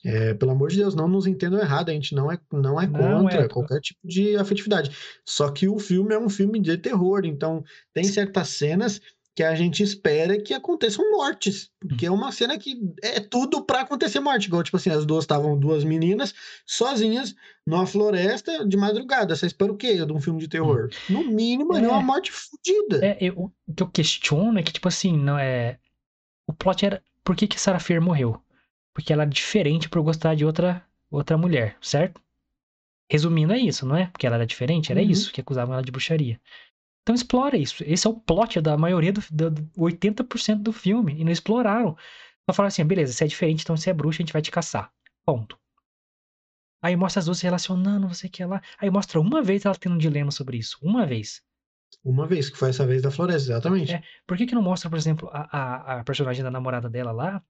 Speaker 2: é, pelo amor de Deus, não nos entendam errado. A gente não é, não é
Speaker 1: Não,
Speaker 2: contra
Speaker 1: é.
Speaker 2: qualquer tipo de afetividade. Só que o filme é um filme de terror, então tem certas cenas que a gente espera que aconteçam mortes, porque é uma cena que é tudo pra acontecer morte. Igual, tipo assim, as duas estavam duas meninas sozinhas numa floresta de madrugada. Você espera o quê de um filme de terror? No mínimo, ali,
Speaker 1: É.
Speaker 2: uma morte fodida.
Speaker 1: É, eu- o que eu questiono é que, tipo assim, não é. O plot era. Por que, que Sarah Fear morreu? Porque ela é diferente por gostar de outra, outra mulher, certo? Resumindo, é isso, não é? Porque ela era diferente, era
Speaker 2: Uhum.
Speaker 1: isso que acusavam ela de bruxaria. Então explora isso. Esse é o plot da maioria do, do, do 80% do filme. E não exploraram. Só falaram assim: beleza, você é diferente, então você é bruxa, a gente vai te caçar. Ponto. Aí mostra as duas se relacionando, não sei o que lá. Aí mostra uma vez ela tendo um dilema sobre isso. Uma vez.
Speaker 2: Uma vez, que foi essa vez da floresta, exatamente.
Speaker 1: É. Por que, que não mostra, por exemplo, a, a, a personagem da namorada dela lá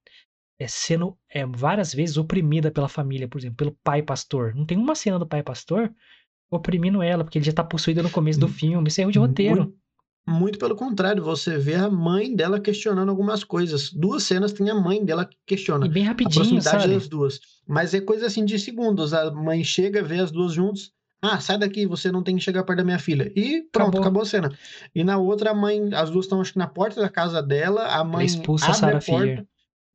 Speaker 1: é, sendo é, várias vezes oprimida pela família, por exemplo, pelo pai pastor? Não tem uma cena do pai pastor oprimindo ela, porque ele já tá possuído no começo do
Speaker 2: Hum.
Speaker 1: filme. Isso é erro de roteiro.
Speaker 2: Muito, muito pelo contrário, você vê a mãe dela questionando algumas coisas. Duas cenas tem a mãe dela que questiona.
Speaker 1: E bem
Speaker 2: A
Speaker 1: rapidinho,
Speaker 2: proximidade
Speaker 1: sabe?
Speaker 2: das duas. Mas é coisa assim de segundos. A mãe chega, vê as duas juntos. Ah, sai daqui, você não tem que chegar perto da minha filha. E pronto,
Speaker 1: Acabou.
Speaker 2: acabou, a cena. E na outra, a mãe, as duas estão acho que na porta da casa dela, a mãe
Speaker 1: expulsa a
Speaker 2: abre
Speaker 1: Sarah
Speaker 2: a porta
Speaker 1: Fear.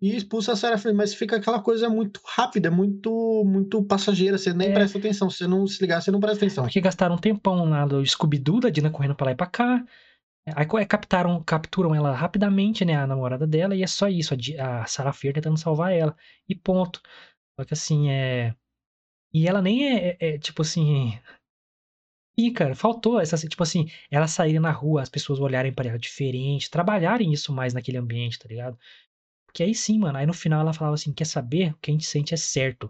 Speaker 2: E expulsa a Fear. Mas fica aquela coisa muito rápida, muito, muito passageira. Você nem
Speaker 1: É.
Speaker 2: presta atenção. Se você não se ligar, você não presta atenção.
Speaker 1: Porque gastaram um tempão lá do Scooby-Doo, da Dina correndo pra lá e pra cá. Aí é, captaram, capturam ela rapidamente, né? A namorada dela, e é só isso. A, a Sarah Fear tentando salvar ela. E ponto. Só que assim, é. E ela nem é, é- é, tipo assim. Ih, cara, faltou essa, tipo assim, ela sair na rua, as pessoas olharem pra ela diferente, trabalharem isso mais naquele ambiente, tá ligado? Porque aí sim, mano. Aí no final ela falava assim: quer saber? O que a gente sente é certo.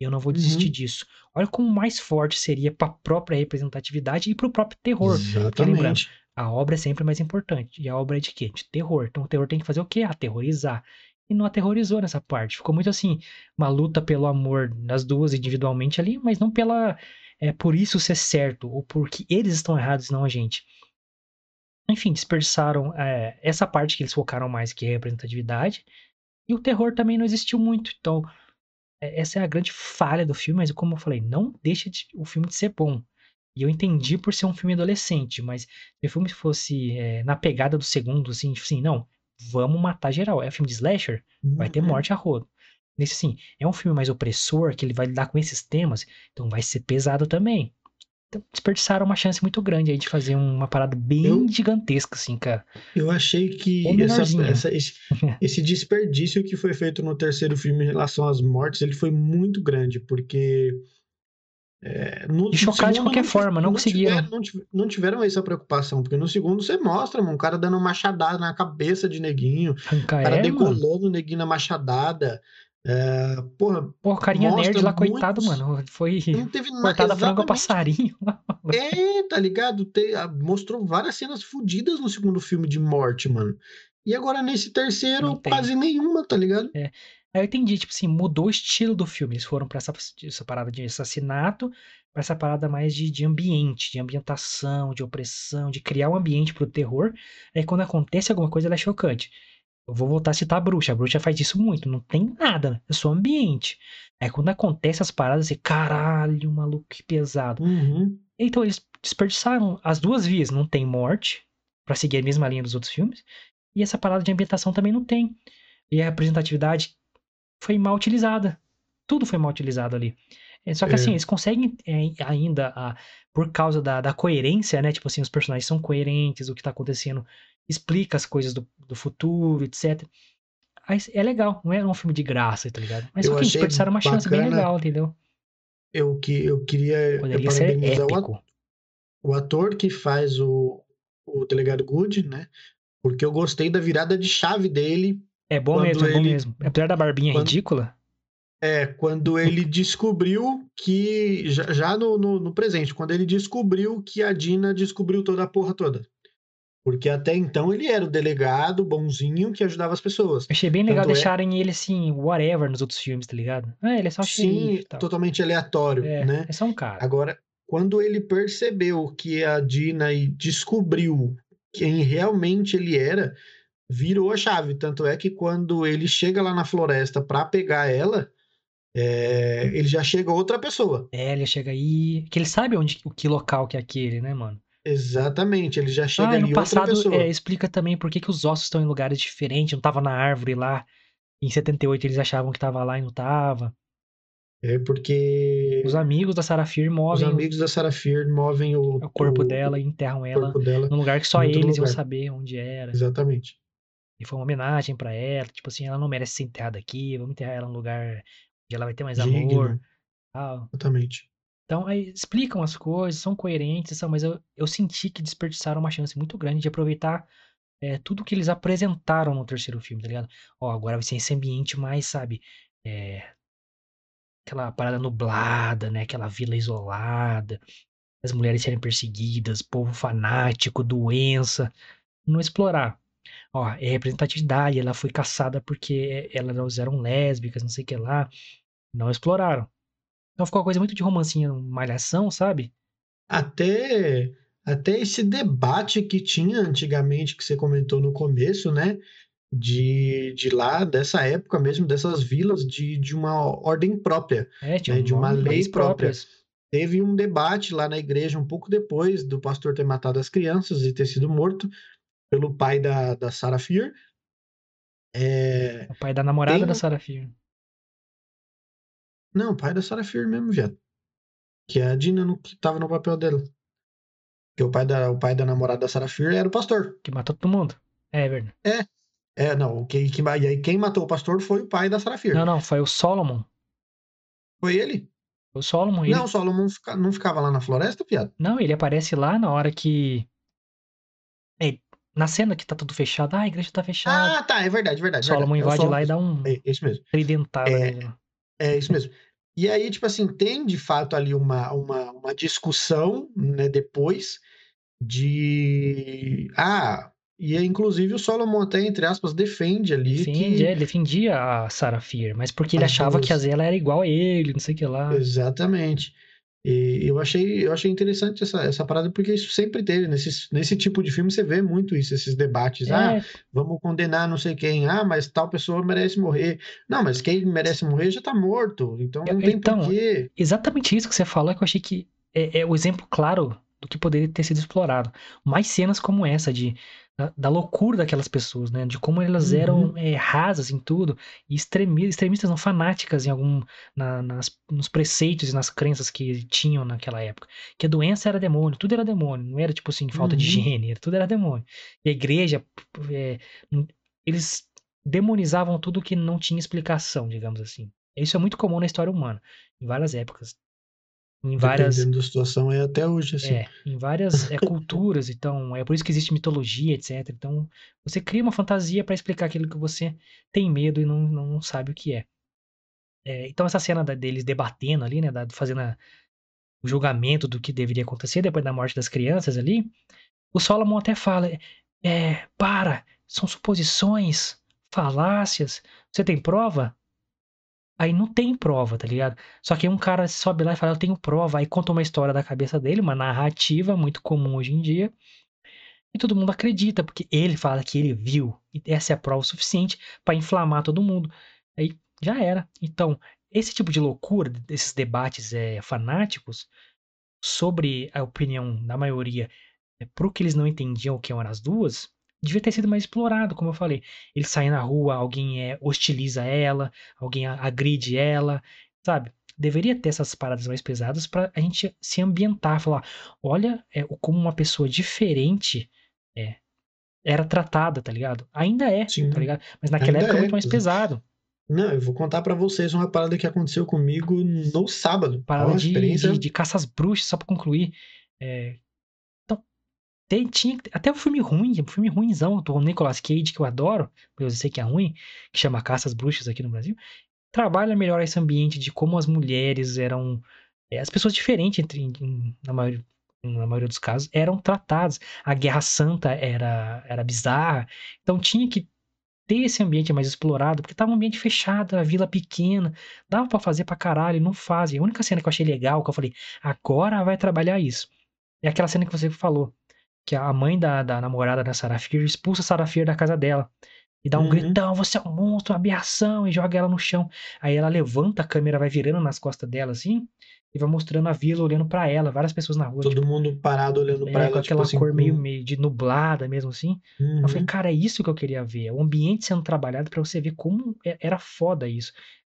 Speaker 1: Eu não vou desistir
Speaker 2: Uhum.
Speaker 1: disso. Olha como mais forte seria pra própria representatividade e pro próprio terror. Porque lembrando,
Speaker 2: Exatamente.
Speaker 1: a obra é sempre mais importante. E a obra é de quê? De terror. Então o terror tem que fazer o quê? Aterrorizar. E não aterrorizou nessa parte. Ficou muito assim, uma luta pelo amor das duas individualmente ali, mas não pela. É, por isso ser certo, ou porque eles estão errados, não a gente. Enfim, dispersaram é, essa parte que eles focaram mais, que é a representatividade. E o terror também não existiu muito. Então, é, essa é a grande falha do filme, mas como eu falei, não deixa de- o filme de ser bom. E eu entendi por ser um filme adolescente, mas se o filme fosse é, na pegada do segundo, assim, tipo assim, não, vamos matar geral. É um filme de slasher, vai ter
Speaker 2: Uhum.
Speaker 1: morte a rodo. Nesse, assim, é um filme mais opressor, que ele vai lidar com esses temas, então vai ser pesado também. Então, desperdiçaram uma chance muito grande aí de fazer uma parada bem
Speaker 2: Eu-
Speaker 1: gigantesca, assim, cara.
Speaker 2: Eu achei que essa, essa- esse, esse desperdício que foi feito no terceiro filme em relação às mortes, ele foi muito grande, porque é, no,
Speaker 1: De chocar de qualquer
Speaker 2: não,
Speaker 1: forma, não conseguiram.
Speaker 2: tiver- não, não tiveram essa preocupação, porque no segundo você mostra, mano, um cara dando uma machadada na cabeça de neguinho, o cara
Speaker 1: é, mano.
Speaker 2: decolando o neguinho na machadada. É, porra,
Speaker 1: carinha nerd lá, coitado, mano. Foi
Speaker 2: não teve
Speaker 1: cortada frango a passarinho.
Speaker 2: É, tá ligado? Te- mostrou várias cenas fodidas no segundo filme de morte, mano. E agora nesse terceiro, quase nenhuma, tá ligado?
Speaker 1: Aí eu entendi, tipo assim, mudou o estilo do filme. Eles foram pra essa, essa parada de assassinato, pra essa parada mais de, de ambiente, de ambientação, de opressão, de criar um ambiente pro terror. Aí quando acontece alguma coisa, ela é chocante. Eu vou voltar a citar a bruxa. A bruxa faz isso muito, não tem nada, é só ambiente. Aí quando acontece as paradas, você, caralho, maluco, que pesado.
Speaker 2: Uhum.
Speaker 1: Então eles desperdiçaram as duas vias. Não tem morte, pra seguir a mesma linha dos outros filmes. E essa parada de ambientação também não tem. E a representatividade foi mal utilizada. Tudo foi mal utilizado ali. É, Só que
Speaker 2: É.
Speaker 1: assim, eles conseguem é, ainda, a- por causa da, da coerência, né? Tipo assim, os personagens são coerentes, o que tá acontecendo explica as coisas do, do futuro, etc. Aí é legal, não é um filme de graça, tá ligado? Mas
Speaker 2: Eu
Speaker 1: só que eles
Speaker 2: achei
Speaker 1: desperdiçaram uma chance bem
Speaker 2: bacana.
Speaker 1: legal, entendeu?
Speaker 2: Eu, que, eu queria
Speaker 1: Poderia ser
Speaker 2: parabenizar o, o ator que faz o, o delegado Good, né? Porque eu gostei da virada de chave dele.
Speaker 1: É bom mesmo, é bom
Speaker 2: ele-
Speaker 1: mesmo. Apesar da barbinha
Speaker 2: quando-
Speaker 1: ridícula,
Speaker 2: É, quando ele descobriu que. Já, já no, no, no presente, quando ele descobriu que a Dina descobriu toda a porra toda. Porque até então ele era o delegado bonzinho que ajudava as pessoas.
Speaker 1: achei bem legal
Speaker 2: Tanto é-
Speaker 1: deixarem ele assim, whatever nos outros filmes, tá ligado? Ah, ele é só
Speaker 2: Sim, totalmente aleatório,
Speaker 1: É,
Speaker 2: né?
Speaker 1: é só um cara.
Speaker 2: Agora, quando ele percebeu que a Dina descobriu quem realmente ele era, virou a chave. Tanto é que quando ele chega lá na floresta pra pegar ela, é, ele já chega outra pessoa.
Speaker 1: É, ele chega aí. Que ele sabe onde, o que local que é aquele, né, mano?
Speaker 2: Exatamente, ele já chega
Speaker 1: Ah,
Speaker 2: ali
Speaker 1: no
Speaker 2: outra
Speaker 1: passado
Speaker 2: pessoa.
Speaker 1: é, explica também por que, que os ossos estão em lugares diferentes. Não tava na árvore lá. Em 78 eles achavam que tava lá e não tava.
Speaker 2: É porque
Speaker 1: Os amigos da
Speaker 2: os
Speaker 1: movem o-
Speaker 2: amigos da Sarah Fear movem o,
Speaker 1: o corpo
Speaker 2: o
Speaker 1: dela e enterram ela
Speaker 2: dela.
Speaker 1: num lugar que só eles iam
Speaker 2: lugar.
Speaker 1: saber onde era.
Speaker 2: Exatamente.
Speaker 1: E foi uma homenagem pra ela. Tipo assim, ela não merece ser enterrada aqui. Vamos enterrar ela num lugar ela vai ter mais amor.
Speaker 2: Digno.
Speaker 1: Tal.
Speaker 2: Exatamente.
Speaker 1: Então, aí explicam as coisas, são coerentes, são, mas eu, eu senti que desperdiçaram uma chance muito grande de aproveitar é, tudo que eles apresentaram no terceiro filme, tá ligado? Ó, agora vai ser esse ambiente mais, sabe? é, aquela parada nublada, né? Aquela vila isolada, as mulheres serem perseguidas, povo fanático, doença. Não explorar. Ó, é representatividade, ela foi caçada porque elas eram lésbicas, não sei o que lá. Não exploraram. Então ficou uma coisa muito de romancinha, malhação, sabe?
Speaker 2: Até, até esse debate que tinha antigamente, que você comentou no começo, né? De, de lá, dessa época mesmo, dessas vilas, de, de uma ordem própria.
Speaker 1: É,
Speaker 2: né, de uma lei própria.
Speaker 1: próprias.
Speaker 2: Teve um debate lá na igreja um pouco depois do pastor ter matado as crianças e ter sido morto pelo pai da, da Sarah Fear. É,
Speaker 1: O pai da namorada
Speaker 2: Tem
Speaker 1: da
Speaker 2: um-
Speaker 1: Sarah Fear.
Speaker 2: Não, o pai da Sarah Fear mesmo, viado. Que a Dina não, que tava no papel dela. Porque o pai da, o pai da namorada da Sarah Fear era o pastor.
Speaker 1: Que matou todo mundo. É verdade.
Speaker 2: É, não, o que, que, e aí quem matou o pastor foi o pai da Sarah Fear.
Speaker 1: Não, não, foi o Solomon.
Speaker 2: Foi ele?
Speaker 1: O Solomon, ele...
Speaker 2: Não, Solomon fica- não ficava lá na floresta, viado?
Speaker 1: Não, ele aparece lá na hora que... É, Na cena que tá tudo fechado, ah, a igreja tá fechada.
Speaker 2: Ah, tá, é verdade, verdade.
Speaker 1: Solomon
Speaker 2: verdade. É o
Speaker 1: invade
Speaker 2: Solomon-
Speaker 1: lá e dá um
Speaker 2: É, isso mesmo.
Speaker 1: tridentada
Speaker 2: É.
Speaker 1: nele.
Speaker 2: É isso mesmo. E aí, tipo assim, tem de fato ali uma, uma, uma discussão, né, depois de. Ah, e aí, inclusive o Solomon até, entre aspas, defende ali
Speaker 1: Defende,
Speaker 2: que.
Speaker 1: é, defendia a Sarah Fear, mas porque ele achava que a Zela era igual a ele, não sei o que lá.
Speaker 2: Exatamente. E eu achei, eu achei interessante essa, essa parada, porque isso sempre teve. Nesse, nesse tipo de filme você vê muito isso, esses debates. Ah,
Speaker 1: É,
Speaker 2: vamos condenar não sei quem. Ah, mas tal pessoa merece morrer. Não, mas quem merece morrer já tá morto. Então não tem
Speaker 1: Então,
Speaker 2: porquê.
Speaker 1: exatamente isso que você falou, que eu achei que é, é o exemplo claro do que poderia ter sido explorado. Mais cenas como essa, de, da, da loucura daquelas pessoas, né? De como elas
Speaker 2: Uhum.
Speaker 1: eram é, rasas em tudo, e extremi- extremistas, não fanáticas em algum, na- nas, nos preceitos e nas crenças que tinham naquela época. Que a doença era demônio, tudo era demônio, não era tipo assim, falta de
Speaker 2: Uhum.
Speaker 1: higiene, tudo era demônio. E a igreja, é, eles demonizavam tudo que não tinha explicação, digamos assim. Isso é muito comum na história humana, em várias épocas. Em várias,
Speaker 2: Dependendo da situação, é até hoje assim.
Speaker 1: é, em várias é, culturas, então é por isso que existe mitologia, etc. Então você cria uma fantasia para explicar aquilo que você tem medo e não, não sabe o que é. É, então essa cena da- deles debatendo ali, né, da- fazendo a- o julgamento do que deveria acontecer depois da morte das crianças ali, o Solomon até fala, é, para, são suposições, falácias, você tem prova? Aí não tem prova, tá ligado? Só que um cara sobe lá e fala, eu tenho prova, aí conta uma história da cabeça dele, uma narrativa muito comum hoje em dia, e todo mundo acredita, porque ele fala que ele viu, e essa é a prova suficiente pra inflamar todo mundo. Aí já era. Então, esse tipo de loucura, desses debates é, fanáticos, sobre a opinião da maioria, é, pro que eles não entendiam o que eram as duas, devia ter sido mais explorado, como eu falei. Ele sai na rua, alguém é, hostiliza ela, alguém agride ela, sabe? Deveria ter essas paradas mais pesadas pra a gente se ambientar, falar, olha é, como uma pessoa diferente é, era tratada, tá ligado? Ainda é,
Speaker 2: Sim.
Speaker 1: tá ligado? Mas naquela
Speaker 2: Ainda
Speaker 1: época é
Speaker 2: é,
Speaker 1: muito mais
Speaker 2: inclusive.
Speaker 1: pesado.
Speaker 2: Não, eu vou contar pra vocês uma parada que aconteceu comigo no sábado.
Speaker 1: Parada de,
Speaker 2: experiência.
Speaker 1: de, de caça às bruxas, só pra concluir. É, tem, tinha, até o filme ruim, um filme ruimzão do Nicolas Cage, que eu adoro, eu sei que é ruim, que chama Caça às Bruxas aqui no Brasil, trabalha melhor esse ambiente de como as mulheres eram. é, as pessoas diferentes, entre, em- na, maioria, na maioria dos casos, eram tratadas. A Guerra Santa era, era bizarra. Então tinha que ter esse ambiente mais explorado, porque tava um ambiente fechado, a vila pequena, dava pra fazer pra caralho, não fazem. A única cena que eu achei legal, que eu falei, agora vai trabalhar isso. É aquela cena que você falou, que a mãe da, da namorada da Sarah Fear expulsa a Sarah Fear da casa dela. E dá um
Speaker 2: Uhum.
Speaker 1: gritão, você é um monstro, uma aberração, e joga ela no chão. Aí ela levanta a câmera, vai virando nas costas dela, assim, e vai mostrando a vila olhando pra ela, várias pessoas na rua,
Speaker 2: Todo
Speaker 1: tipo,
Speaker 2: mundo parado olhando pra
Speaker 1: é,
Speaker 2: ela,
Speaker 1: com
Speaker 2: tipo
Speaker 1: aquela
Speaker 2: assim,
Speaker 1: cor
Speaker 2: com-
Speaker 1: meio, meio de nublada mesmo, assim. Eu falei,
Speaker 2: Uhum.
Speaker 1: cara, é isso que eu queria ver. O ambiente sendo trabalhado pra você ver como é- era foda isso.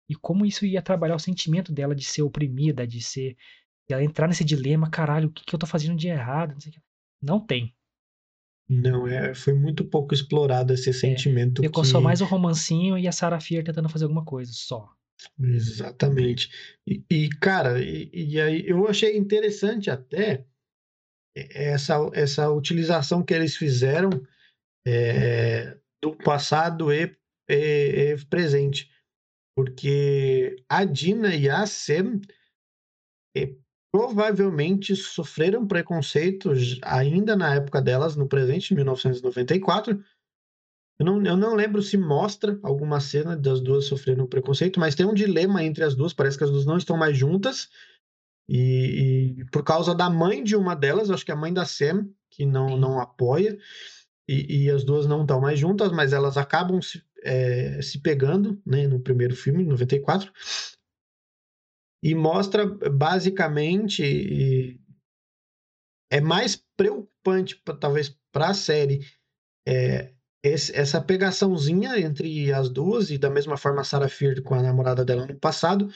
Speaker 1: E como isso ia trabalhar o sentimento dela de ser oprimida, de ser. de ela entrar nesse dilema, caralho, o que, que eu tô fazendo de errado? Não, sei o que. Não tem.
Speaker 2: Não, é, foi muito pouco explorado esse sentimento
Speaker 1: Ficou
Speaker 2: que...
Speaker 1: só mais o romancinho e a Sarah Fear tentando fazer alguma coisa, só.
Speaker 2: Exatamente. E, e, cara, e, e aí eu achei interessante até essa, essa utilização que eles fizeram é, do passado e, e- e presente. Porque a Dina e a Sam eh, provavelmente sofreram preconceitos ainda na época delas, no presente, em 1994. Eu não, eu não lembro se mostra alguma cena das duas sofrendo preconceito, mas tem um dilema entre as duas. Parece que as duas não estão mais juntas. E, e por causa da mãe de uma delas, acho que é a mãe da Sam, que não,
Speaker 1: Sim.
Speaker 2: não apoia, e, e as duas não estão mais juntas, mas elas acabam se, é, se pegando né, no primeiro filme, em 94. E mostra basicamente. e é mais preocupante, talvez, para a série, é, esse- essa pegaçãozinha entre as duas, e da mesma forma a Sarah Fear com a namorada dela no passado,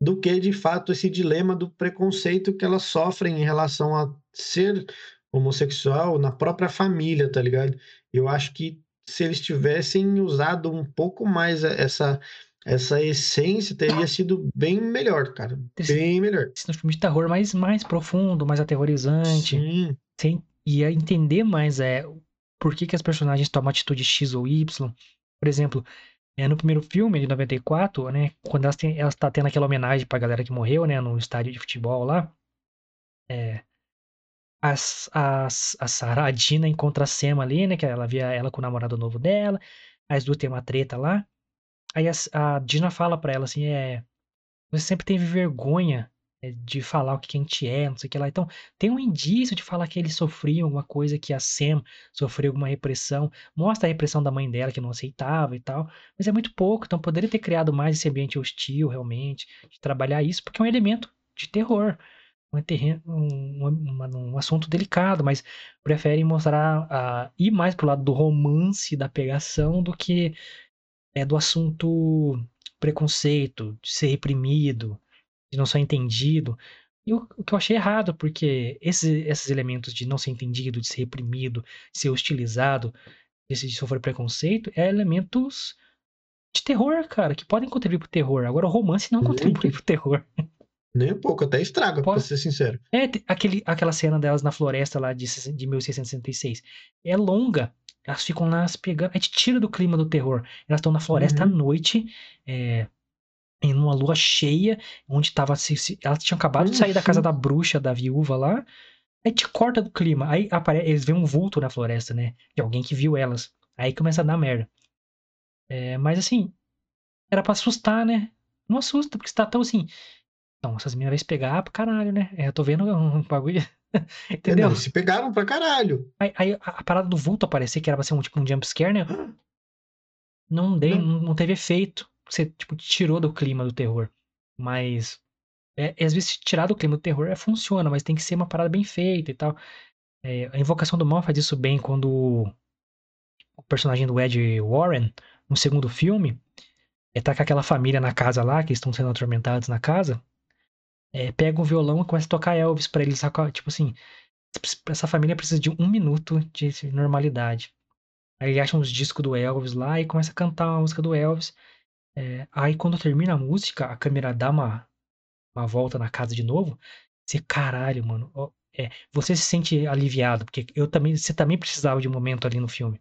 Speaker 2: do que de fato esse dilema do preconceito que elas sofrem em relação a ser homossexual na própria família, tá ligado? Eu acho que se eles tivessem usado um pouco mais essa essa essência teria sido bem melhor, cara,
Speaker 1: Esse-
Speaker 2: bem melhor.
Speaker 1: Esse um filme de terror mais, mais profundo, mais aterrorizante.
Speaker 2: Sim,
Speaker 1: Sem, ia entender mais é, por que, que as personagens tomam atitude X ou Y. Por exemplo, é, no primeiro filme, de 94, né? Quando elas, têm, elas tá tendo aquela homenagem pra galera que morreu, né? No estádio de futebol lá. É, as, as, a Sarah, a Dina encontra a Sema ali, né? Que ela via ela com o namorado novo dela. As duas têm uma treta lá. Aí a, a Dina fala pra ela assim: é. Você sempre teve vergonha é, de falar o que a gente é, não sei o que lá. Então, tem um indício de falar que ele sofria alguma coisa, que a Sam sofreu alguma repressão. Mostra a repressão da mãe dela, que não aceitava e tal. Mas é muito pouco. Então, poderia ter criado mais esse ambiente hostil, realmente, de trabalhar isso, porque é um elemento de terror um, um, um, um, assunto delicado, mas preferem mostrar ir mais pro lado do romance, da pegação, do que é do assunto preconceito, de ser reprimido, de não ser entendido. E o, o que eu achei errado, porque esses, esses elementos de não ser entendido, de ser reprimido, de ser hostilizado, de, de sofrer preconceito, é elementos de terror, cara, que podem contribuir pro terror. Agora, o romance não contribui pro terror.
Speaker 2: Nem um pouco, até estraga, Pode... pra ser sincero.
Speaker 1: É, aquele, aquela cena delas na floresta lá de, de 1666. É longa. Elas ficam lá se pegando. A gente tira do clima do terror. Elas estão na floresta uhum. à noite, é, em uma lua cheia, onde tava. Se, se, elas tinham acabado uhum. de sair da casa da bruxa, da viúva lá. Aí te corta do clima. Aí aparece, eles veem um vulto na floresta, né? De alguém que viu elas. Aí começa a dar merda. É, mas assim, era para assustar, né? Não assusta, porque você tá tão assim. Então, essas meninas vão se pegar pra caralho, né? É, eu tô vendo um bagulho. Entendeu? Não,
Speaker 2: se pegaram pra caralho.
Speaker 1: Aí, aí, a parada do vulto aparecer, que era pra ser um tipo um jumpscare, né? Não, dei, não. não teve efeito. Você, tipo, tirou do clima do terror. Mas. É, às vezes, tirar do clima do terror é, funciona, mas tem que ser uma parada bem feita e tal. É, a Invocação do Mal faz isso bem quando o personagem do Ed Warren, no segundo filme, é tá com aquela família na casa lá, que estão sendo atormentados na casa é, pega um violão e começa a tocar Elvis para eles. Tipo assim, essa família precisa de um minuto de normalidade. Aí ele acha uns discos do Elvis lá e começa a cantar uma música do Elvis. É, aí quando termina a música, a câmera dá uma, uma volta na casa de novo. Você, caralho, mano. Ó, é, você se sente aliviado, porque eu também, você também precisava de um momento ali no filme.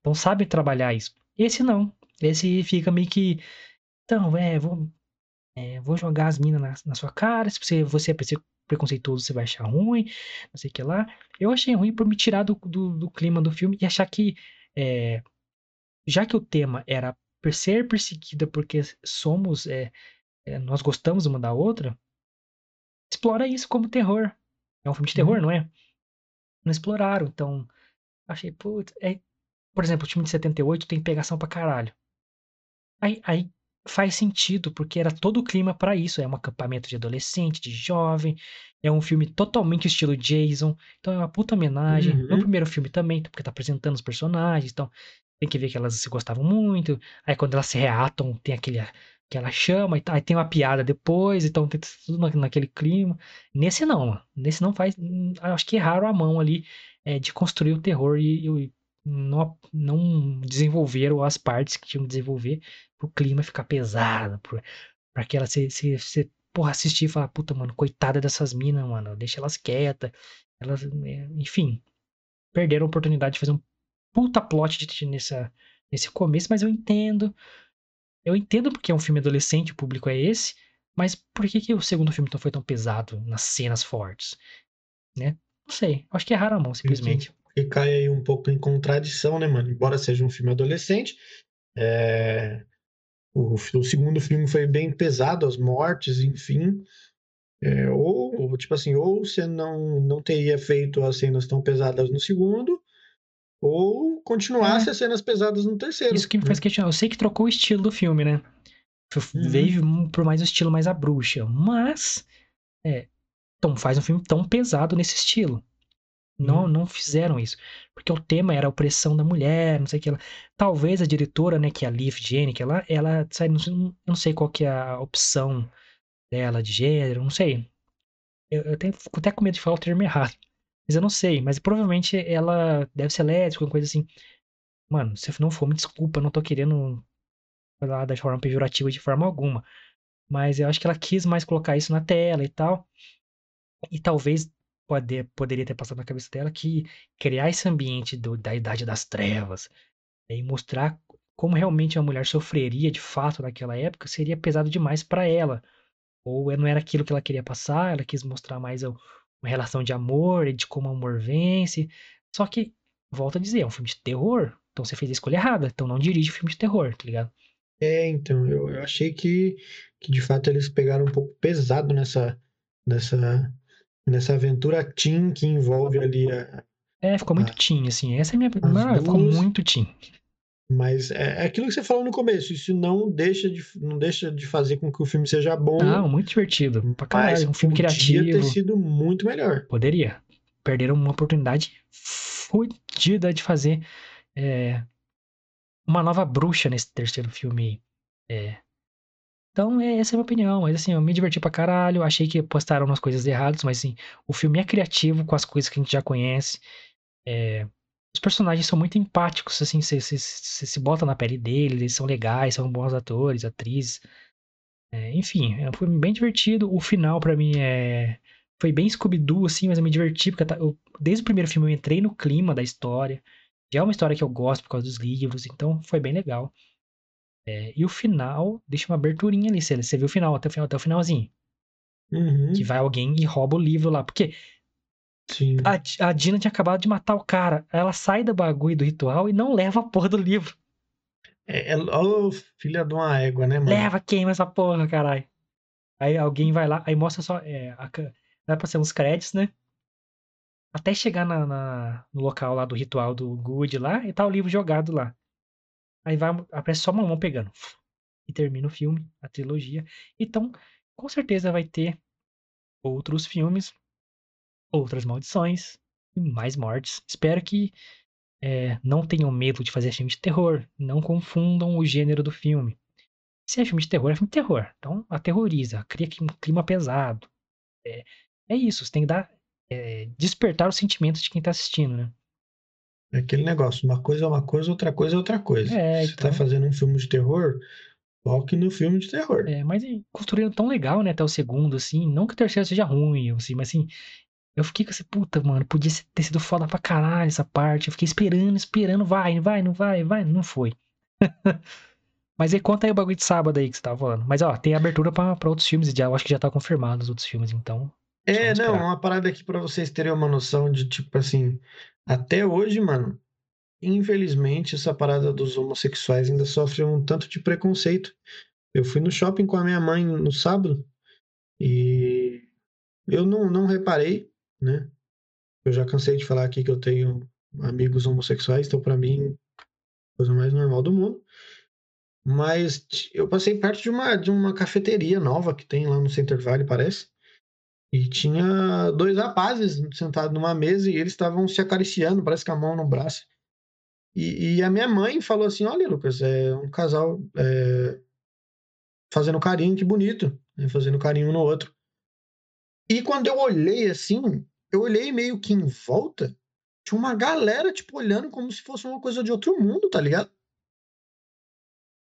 Speaker 1: Então sabe trabalhar isso. Esse não. Esse fica meio que. Então, é, vou, é, vou jogar as minas na, na, sua cara. Se você, você é preconceituoso, você vai achar ruim. Não sei o que lá. Eu achei ruim por me tirar do, do, do clima do filme e achar que. É, já que o tema era ser perseguida porque somos. É, é, nós gostamos uma da outra. Explora isso como terror. É um filme de terror, uhum. não é? Não exploraram. Então. Achei, putz. É, por exemplo, o time de 78 tem pegação pra caralho. Aí, aí faz sentido, porque era todo o clima para isso. É um acampamento de adolescente, de jovem. É um filme totalmente estilo Jason. Então é uma puta homenagem. Uhum. No primeiro filme também, porque tá apresentando os personagens. Então tem que ver que elas se gostavam muito. Aí quando elas se reatam, tem aquele que ela chama aí tem uma piada depois, então tem tudo naquele clima. Nesse não, nesse não faz. Hum, acho que erraram a mão ali é, de construir o terror e, e não, não desenvolveram as partes que tinham que desenvolver pro clima ficar pesado, pro, pra que ela se, se, se porra, assistir e falar, puta, mano, coitada dessas minas, mano, deixa elas quietas. Elas, é, enfim, perderam a oportunidade de fazer um puta plot de, nessa, nesse começo, mas eu entendo. Eu entendo porque é um filme adolescente, o público é esse, mas por que, que o segundo filme não foi tão pesado nas cenas fortes? Né? Não sei, acho que erraram a mão, simplesmente
Speaker 2: que cai aí um pouco em contradição, né, mano? Embora seja um filme adolescente, é... o, o, segundo filme foi bem pesado, as mortes, enfim. É, ou, tipo assim, ou você não, não teria feito as cenas tão pesadas no segundo, ou continuasse é. as cenas pesadas no terceiro.
Speaker 1: Isso que me né? faz questionar. Eu sei que trocou o estilo do filme, né? Uhum. Veio por mais um estilo mais a bruxa. Mas. É, então faz um filme tão pesado nesse estilo. Não, hum. não fizeram isso. Porque o tema era a opressão da mulher, não sei o que. Ela... Talvez a diretora, né, que é a Leaf Jane, ela, ela sabe, não, não sei qual que é a opção dela de gênero, não sei. Eu, eu tenho até com medo de falar o termo errado. Mas eu não sei. Mas provavelmente ela deve ser lésbica, alguma coisa assim. Mano, se não for, me desculpa, não tô querendo falar da forma pejorativa de forma alguma. Mas eu acho que ela quis mais colocar isso na tela e tal. E talvez pode, poderia ter passado na cabeça dela que criar esse ambiente do, da Idade das Trevas e mostrar como realmente uma mulher sofreria de fato naquela época seria pesado demais para ela. Ou não era aquilo que ela queria passar, ela quis mostrar mais uma relação de amor e de como o amor vence. Só que, volto a dizer, é um filme de terror. Então você fez a escolha errada. Então não dirige filme de terror, tá ligado?
Speaker 2: É, então, eu, eu achei que, que de fato eles pegaram um pouco pesado nessa, nessa, nessa aventura teen que envolve ali a.
Speaker 1: É, ficou muito teen, assim. Essa é a minha.
Speaker 2: As
Speaker 1: Mano, ficou
Speaker 2: duas-
Speaker 1: muito teen.
Speaker 2: Mas é, é aquilo que você falou no começo, isso não deixa de, não deixa de fazer com que o filme seja bom,
Speaker 1: Não, muito divertido. Pra caralho. Um filme criativo.
Speaker 2: ter sido muito melhor.
Speaker 1: Poderia. Perderam uma oportunidade fodida de fazer é, uma nova bruxa nesse terceiro filme. É. Então, é, essa é a minha opinião. Mas assim, eu me diverti pra caralho. Achei que postaram umas coisas erradas, mas assim, o filme é criativo com as coisas que a gente já conhece. É, os personagens são muito empáticos, assim, você se bota na pele deles, eles são legais, são bons atores, atrizes. É, enfim, é filme bem divertido. O final, pra mim, é foi bem Scooby-Doo, assim, mas eu me diverti, porque eu- desde o primeiro filme eu entrei no clima da história. Já é uma história que eu gosto por causa dos livros, então foi bem legal. É, e o final deixa uma aberturinha ali, você, você viu o final, até o final, até o finalzinho.
Speaker 2: Uhum,
Speaker 1: Que vai alguém e rouba o livro lá. Porque
Speaker 2: sim.
Speaker 1: a, a Dina tinha acabado de matar o cara. Ela sai do bagulho do ritual e não leva a porra do livro.
Speaker 2: É, é, ó, filha de uma égua, né, mano?
Speaker 1: Leva, queima essa porra, caralho. Aí alguém vai lá, aí mostra só. É, a, vai pra ser uns créditos, né? Até chegar na, na- no local lá do ritual do Good lá e tá o livro jogado lá. Aí vai, aparece só uma mão pegando. E termina o filme, a trilogia. Então, com certeza vai ter outros filmes, outras maldições e mais mortes. Espero que é, não tenham medo de fazer filme de terror. Não confundam o gênero do filme. Se é filme de terror, é filme de terror. Então, aterroriza, cria um clima pesado. É, é isso, você tem que dar. é, despertar os sentimentos de quem tá assistindo, né?
Speaker 2: É aquele negócio, uma coisa é uma coisa, outra coisa é outra coisa.
Speaker 1: É,
Speaker 2: Se tá
Speaker 1: então.
Speaker 2: fazendo um filme de terror, foque no filme de terror.
Speaker 1: É, mas e, construíram tão legal, né, até o segundo, assim. Não que o terceiro seja ruim, assim, mas assim. Eu fiquei com essa puta, mano. Podia ter sido foda pra caralho essa parte. Eu fiquei esperando, esperando. Vai, vai, não vai, vai. Não foi. mas aí conta aí o bagulho de sábado aí que você tava falando. Mas ó, tem abertura pra, pra outros filmes. Já, eu acho que já tá confirmado os outros filmes, então.
Speaker 2: É, não, uma parada aqui pra vocês terem uma noção de, tipo assim, até hoje, mano, infelizmente, essa parada dos homossexuais ainda sofre um tanto de preconceito. Eu fui no shopping com a minha mãe no sábado e eu não, não reparei, né? Eu já cansei de falar aqui que eu tenho amigos homossexuais, então pra mim, coisa mais normal do mundo. Mas eu passei perto de uma, de uma cafeteria nova que tem lá no Center Valley, parece. E tinha dois rapazes sentados numa mesa e eles estavam se acariciando, parece com a mão no braço. E, e a minha mãe falou assim: Olha, Lucas, é um casal é, fazendo carinho, que bonito, né, fazendo carinho um no outro. E quando eu olhei assim, eu olhei meio que em volta, tinha uma galera, tipo, olhando como se fosse uma coisa de outro mundo, tá ligado?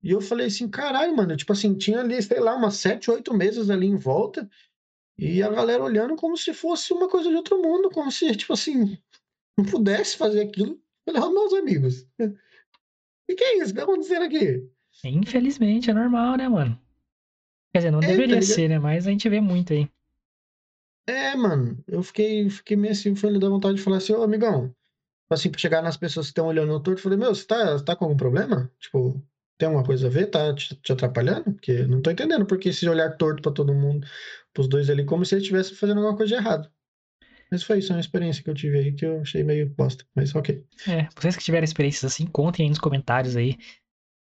Speaker 2: E eu falei assim, caralho, mano, tipo assim, tinha ali, sei lá, umas sete, oito mesas ali em volta, e a galera olhando como se fosse uma coisa de outro mundo, como se, tipo assim, não pudesse fazer aquilo. Ó, meus amigos, o que é isso que tá acontecendo aqui?
Speaker 1: Infelizmente, é normal, né, mano? Quer dizer, não
Speaker 2: É, tá
Speaker 1: deveria
Speaker 2: ligado?
Speaker 1: ser, né? Mas a gente vê muito aí.
Speaker 2: É, mano, eu fiquei, fiquei meio assim, foi dar vontade de falar assim, ô amigão, assim, pra chegar nas pessoas que estão olhando no torto, eu falei, meu, você tá, tá com algum problema? Tipo, tem alguma coisa a ver? Tá te, te atrapalhando? Porque não tô entendendo porque esse olhar torto pra todo mundo, pros dois ali, como se eles estivessem fazendo alguma coisa de errado. Mas foi isso, é uma experiência que eu tive aí que eu achei meio bosta, mas ok.
Speaker 1: É, vocês que tiverem experiências assim, contem aí nos comentários aí.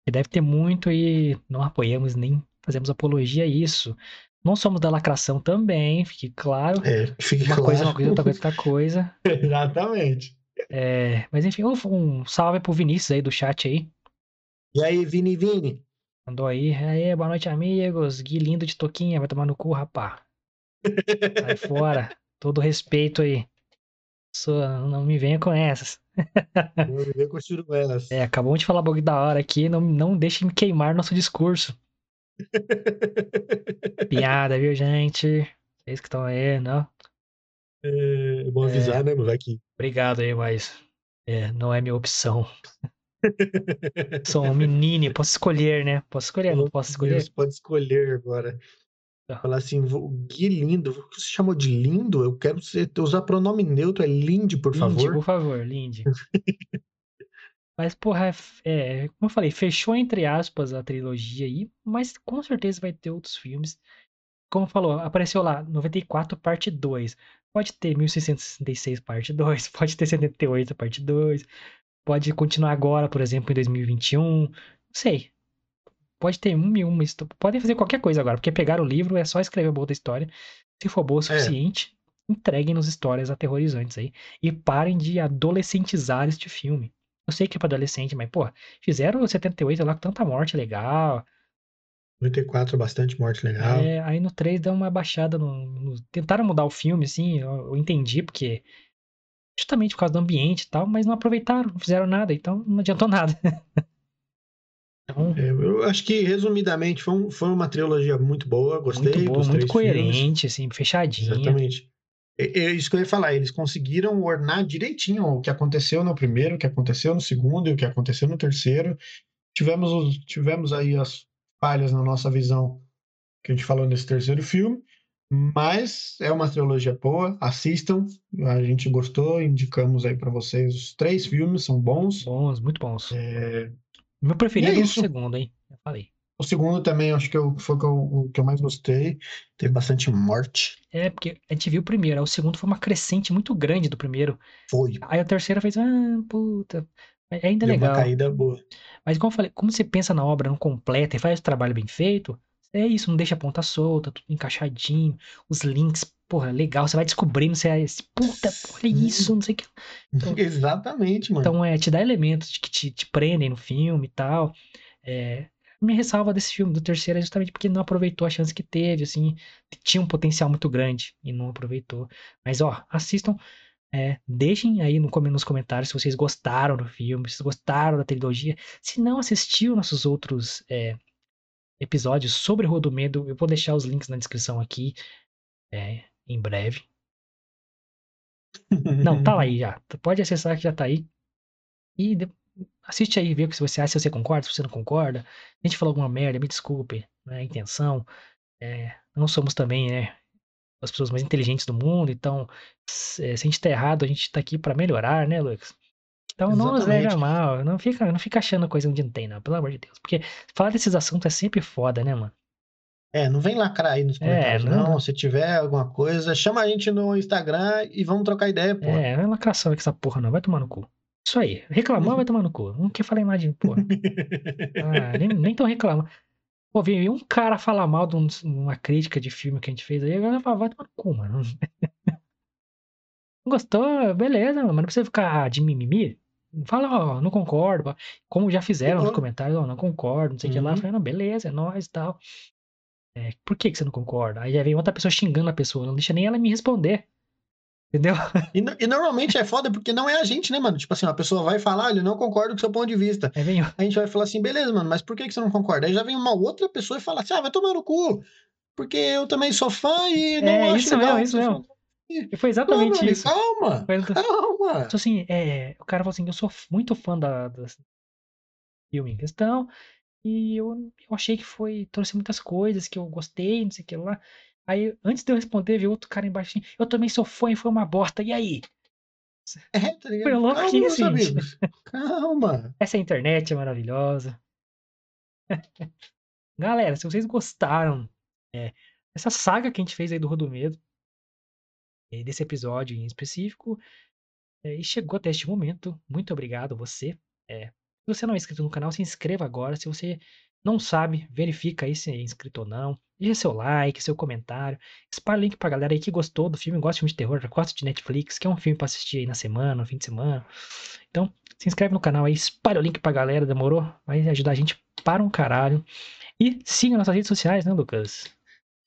Speaker 1: Deve ter muito e não apoiamos nem fazemos apologia a isso. Não somos da lacração também, fique claro.
Speaker 2: É, fique
Speaker 1: Uma
Speaker 2: claro.
Speaker 1: coisa uma coisa, outra coisa é outra coisa.
Speaker 2: Exatamente.
Speaker 1: É, mas enfim, um, um salve pro Vinícius aí do chat aí.
Speaker 2: E aí, Vini Vini?
Speaker 1: Mandou aí. Aê, boa noite, amigos. Gui lindo de toquinha, vai tomar no cu, rapá. Sai fora. Todo respeito aí. Só não me venha com essas.
Speaker 2: Vou viver com churumelas.
Speaker 1: É, acabamos de falar bagulho da hora aqui. Não, não deixem queimar nosso discurso. Piada, viu, gente? Vocês que estão aí, não?
Speaker 2: É bom avisar, né? Não vai que.
Speaker 1: Obrigado aí, mas é, não é minha opção. Sou um menino, posso escolher, né? Posso escolher, não posso escolher?
Speaker 2: Deus, pode escolher agora.
Speaker 1: Tá.
Speaker 2: Falar assim, Gui lindo. O que você chamou de lindo? Eu quero ser- usar pronome neutro, é Lindy, por
Speaker 1: Lindy,
Speaker 2: favor.
Speaker 1: por favor, Lindy. Mas, porra, é f- é, como eu falei, fechou entre aspas a trilogia aí, mas com certeza vai ter outros filmes. Como falou, apareceu lá, 94, parte 2. Pode ter 1666, parte 2. Pode ter 78, parte 2. Pode continuar agora, por exemplo, em 2021. Não sei. Pode ter uma e uma história. Podem fazer qualquer coisa agora, porque pegaram o livro, é só escrever uma outra história. Se for boa o suficiente, entreguem-nos histórias aterrorizantes aí. E parem de adolescentizar este filme. Eu sei que é pra adolescente, mas, pô, fizeram o 78 lá com tanta morte legal.
Speaker 2: 94, bastante morte legal.
Speaker 1: É, aí no 3 deu uma baixada no, no- Tentaram mudar o filme, assim, eu, eu entendi, porque. Justamente por causa do ambiente e tal, mas não aproveitaram, não fizeram nada, então não adiantou nada. então,
Speaker 2: É, eu acho que, resumidamente, foi, um- foi uma trilogia muito boa. Gostei
Speaker 1: muito boa, muito
Speaker 2: filmes.
Speaker 1: coerente, assim, fechadinha.
Speaker 2: Exatamente. É, é isso que eu ia falar. Eles conseguiram ornar direitinho o que aconteceu no primeiro, o que aconteceu no segundo e o que aconteceu no terceiro. Tivemos, os- tivemos aí as falhas na nossa visão que a gente falou nesse terceiro filme, mas é uma trilogia boa. Assistam. A gente gostou, indicamos aí para vocês os três filmes, são bons.
Speaker 1: Bons, muito bons.
Speaker 2: É,
Speaker 1: Meu preferido
Speaker 2: é
Speaker 1: é o segundo, hein? Já falei.
Speaker 2: O segundo também, acho que eu, foi o que eu, o que eu mais gostei. Teve bastante morte.
Speaker 1: É, porque a gente viu o primeiro, o segundo foi uma crescente muito grande do primeiro.
Speaker 2: Foi.
Speaker 1: Aí o terceiro fez, ah, puta. Mas Ainda é
Speaker 2: Deu uma
Speaker 1: legal.
Speaker 2: caída boa.
Speaker 1: Mas como eu falei, como você pensa na obra não completa e faz o trabalho bem feito, é isso, não deixa a ponta solta, tudo encaixadinho, os links, porra, legal, você vai descobrindo, você é, puta, olha isso, não sei o que. Então-
Speaker 2: Exatamente, mano.
Speaker 1: Então, é, te dá elementos que te, te prendem no filme e tal. É, minha ressalva desse filme, do terceiro, é justamente porque não aproveitou a chance que teve, assim, tinha um potencial muito grande e não aproveitou. Mas, ó, assistam, é, deixem aí no, nos comentários se vocês gostaram do filme, se vocês gostaram da trilogia. Se não assistiu nossos outros é, episódios sobre Rua do Medo, eu vou deixar os links na descrição aqui, é, em breve. Não, tá lá aí já. Pode acessar que já tá aí. E assiste aí, vê o que você acha, se você concorda, se você não concorda. A gente falou alguma merda, me desculpe, não é a intenção. É, não somos também, né, as pessoas mais inteligentes do mundo, então, se, se a gente tá errado, a gente tá aqui pra melhorar, né, Lucas? Então não nos leve a
Speaker 2: Exatamente.
Speaker 1: mal, não fica, não fica achando coisa onde não tem, não, pelo amor de Deus. Porque falar desses assuntos é sempre foda, né, mano?
Speaker 2: É, não vem lacrar aí nos
Speaker 1: É,
Speaker 2: comentários,
Speaker 1: não.
Speaker 2: não. Se tiver alguma coisa, chama a gente no Instagram e vamos trocar ideia, pô.
Speaker 1: É, não é lacração com essa porra, não, vai tomar no cu. Isso aí, reclamou, vai tomar no cu. Não quer falar de porra. Ah, nem, nem tão reclamando. Pô, vi um cara falar mal de um- uma crítica de filme que a gente fez aí, a galera fala, vai tomar no cu, mano. Não gostou? Beleza, mas não precisa ficar de mimimi. Fala, ó, não concordo. Como já fizeram nos
Speaker 2: Uhum.
Speaker 1: comentários, ó, não concordo, não sei o que lá.
Speaker 2: Uhum.
Speaker 1: falei, não, beleza, é nóis e tal. É, por que, que você não concorda? Aí já vem outra pessoa xingando a pessoa, não deixa nem ela me responder. Entendeu?
Speaker 2: E, e normalmente é foda porque não é a gente, né, mano? Tipo assim, a pessoa vai falar, olha, eu não concordo com o seu ponto de vista.
Speaker 1: Aí vem,
Speaker 2: A gente vai falar assim, beleza, mano, mas por que, que você não concorda? Aí já vem uma outra pessoa e fala assim, ah, vai tomar no cu. Porque eu também sou fã e não
Speaker 1: É,
Speaker 2: acho
Speaker 1: isso
Speaker 2: legal.
Speaker 1: mesmo, isso mesmo. E foi exatamente
Speaker 2: brother,
Speaker 1: isso.
Speaker 2: calma,
Speaker 1: Foi
Speaker 2: calma.
Speaker 1: Então, assim, é, o cara falou assim, eu sou muito fã da, da filme em questão, e eu, eu achei que foi, trouxe muitas coisas que eu gostei, não sei o que lá. Aí, antes de eu responder, veio outro cara embaixo assim, eu também sou fã e foi uma bosta, e aí?
Speaker 2: É, tá ligado?
Speaker 1: Foi louco
Speaker 2: calma,
Speaker 1: isso, gente.
Speaker 2: amigos. Calma.
Speaker 1: Essa internet é maravilhosa. Galera, se vocês gostaram é, dessa saga que a gente fez aí do Rodomedo, desse episódio em específico, é, e chegou até este momento, muito obrigado você. É, se você não é inscrito no canal, se inscreva agora. Se você não sabe, verifica aí se é inscrito ou não. Deixa seu like, seu comentário. Espalhe o link pra galera aí que gostou do filme, gosta de filme de terror, gosta de Netflix, que é um filme pra assistir aí na semana, no fim de semana. Então, se inscreve no canal aí, espalha o link pra galera, demorou? Vai ajudar a gente para um caralho. E siga nossas redes sociais, né, Lucas?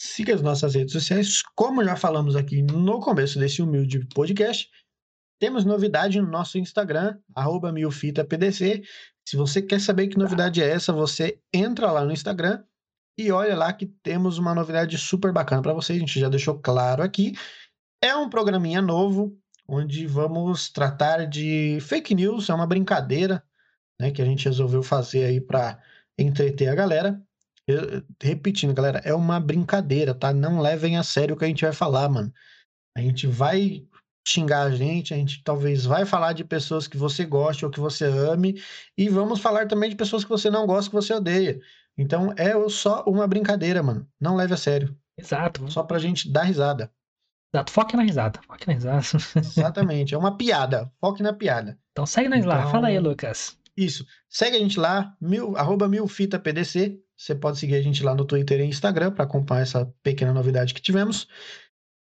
Speaker 2: Siga as nossas redes sociais. Como já falamos aqui no começo desse humilde podcast, temos novidade no nosso Instagram, milfitapdc. Se você quer saber que novidade é essa, você entra lá no Instagram e olha lá que temos uma novidade super bacana para vocês. A gente já deixou claro aqui. é um programinha novo onde vamos tratar de fake news, é uma brincadeira, né, que a gente resolveu fazer aí para entreter a galera. Eu, repetindo, galera, é uma brincadeira, tá? Não levem a sério o que a gente vai falar, mano. A gente vai xingar a gente, a gente talvez vai falar de pessoas que você goste ou que você ame, e vamos falar também de pessoas que você não gosta, que você odeia. Então é só uma brincadeira, mano. Não leve a sério.
Speaker 1: Exato.
Speaker 2: Só pra gente dar risada.
Speaker 1: Exato. Foque na risada. Foque na risada.
Speaker 2: Exatamente. É uma piada. Foque na piada.
Speaker 1: Então segue nós então, lá. Fala aí, Lucas.
Speaker 2: Isso. Segue a gente lá, mil, arroba milfitapdc. Você pode seguir a gente lá no Twitter e Instagram para acompanhar essa pequena novidade que tivemos.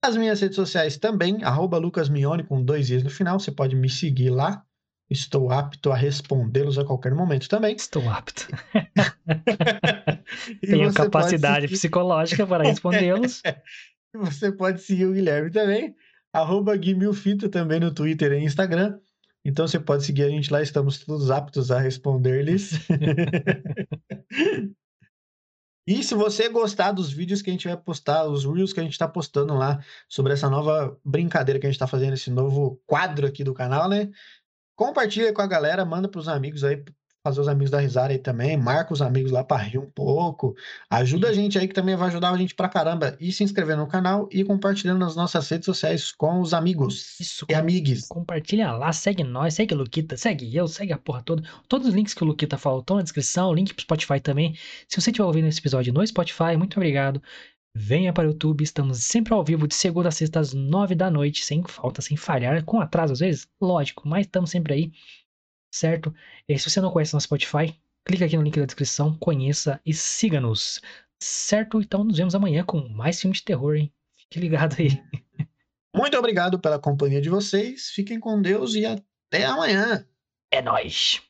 Speaker 2: As minhas redes sociais também, arroba lucasmione com dois dias no final. Você pode me seguir lá. Estou apto a respondê-los a qualquer momento também.
Speaker 1: Estou apto. Tenho capacidade psicológica para respondê-los.
Speaker 2: você pode seguir o Guilherme também. Arroba Guimilfita também no Twitter e Instagram. Então você pode seguir a gente lá, estamos todos aptos a responder-lhes. e se você gostar dos vídeos que a gente vai postar, os reels que a gente está postando lá sobre essa nova brincadeira que a gente está fazendo, esse novo quadro aqui do canal, né? Compartilha com a galera, manda para os amigos aí, fazer os amigos da risada aí também, marca os amigos lá para rir um pouco. Ajuda a gente aí que também vai ajudar a gente pra caramba. E se inscrever no canal e compartilhando nas nossas redes sociais com os amigos Isso, e com... amigos.
Speaker 1: Compartilha lá, segue nós, segue o Luquita, segue eu, segue a porra toda. Todos os links que o Luquita falou estão na descrição, link pro Spotify também. Se você estiver ouvindo esse episódio no Spotify, muito obrigado. Venha para o YouTube, estamos sempre ao vivo de segunda a sexta às nove da noite, sem falta, sem falhar, com atraso às vezes, lógico, mas estamos sempre aí, certo? E se você não conhece nosso Spotify, clica aqui no link da descrição, conheça e siga-nos, certo? Então nos vemos amanhã com mais filme de terror, hein? Fique ligado aí.
Speaker 2: Muito obrigado pela companhia de vocês, fiquem com Deus e até amanhã.
Speaker 1: É nóis!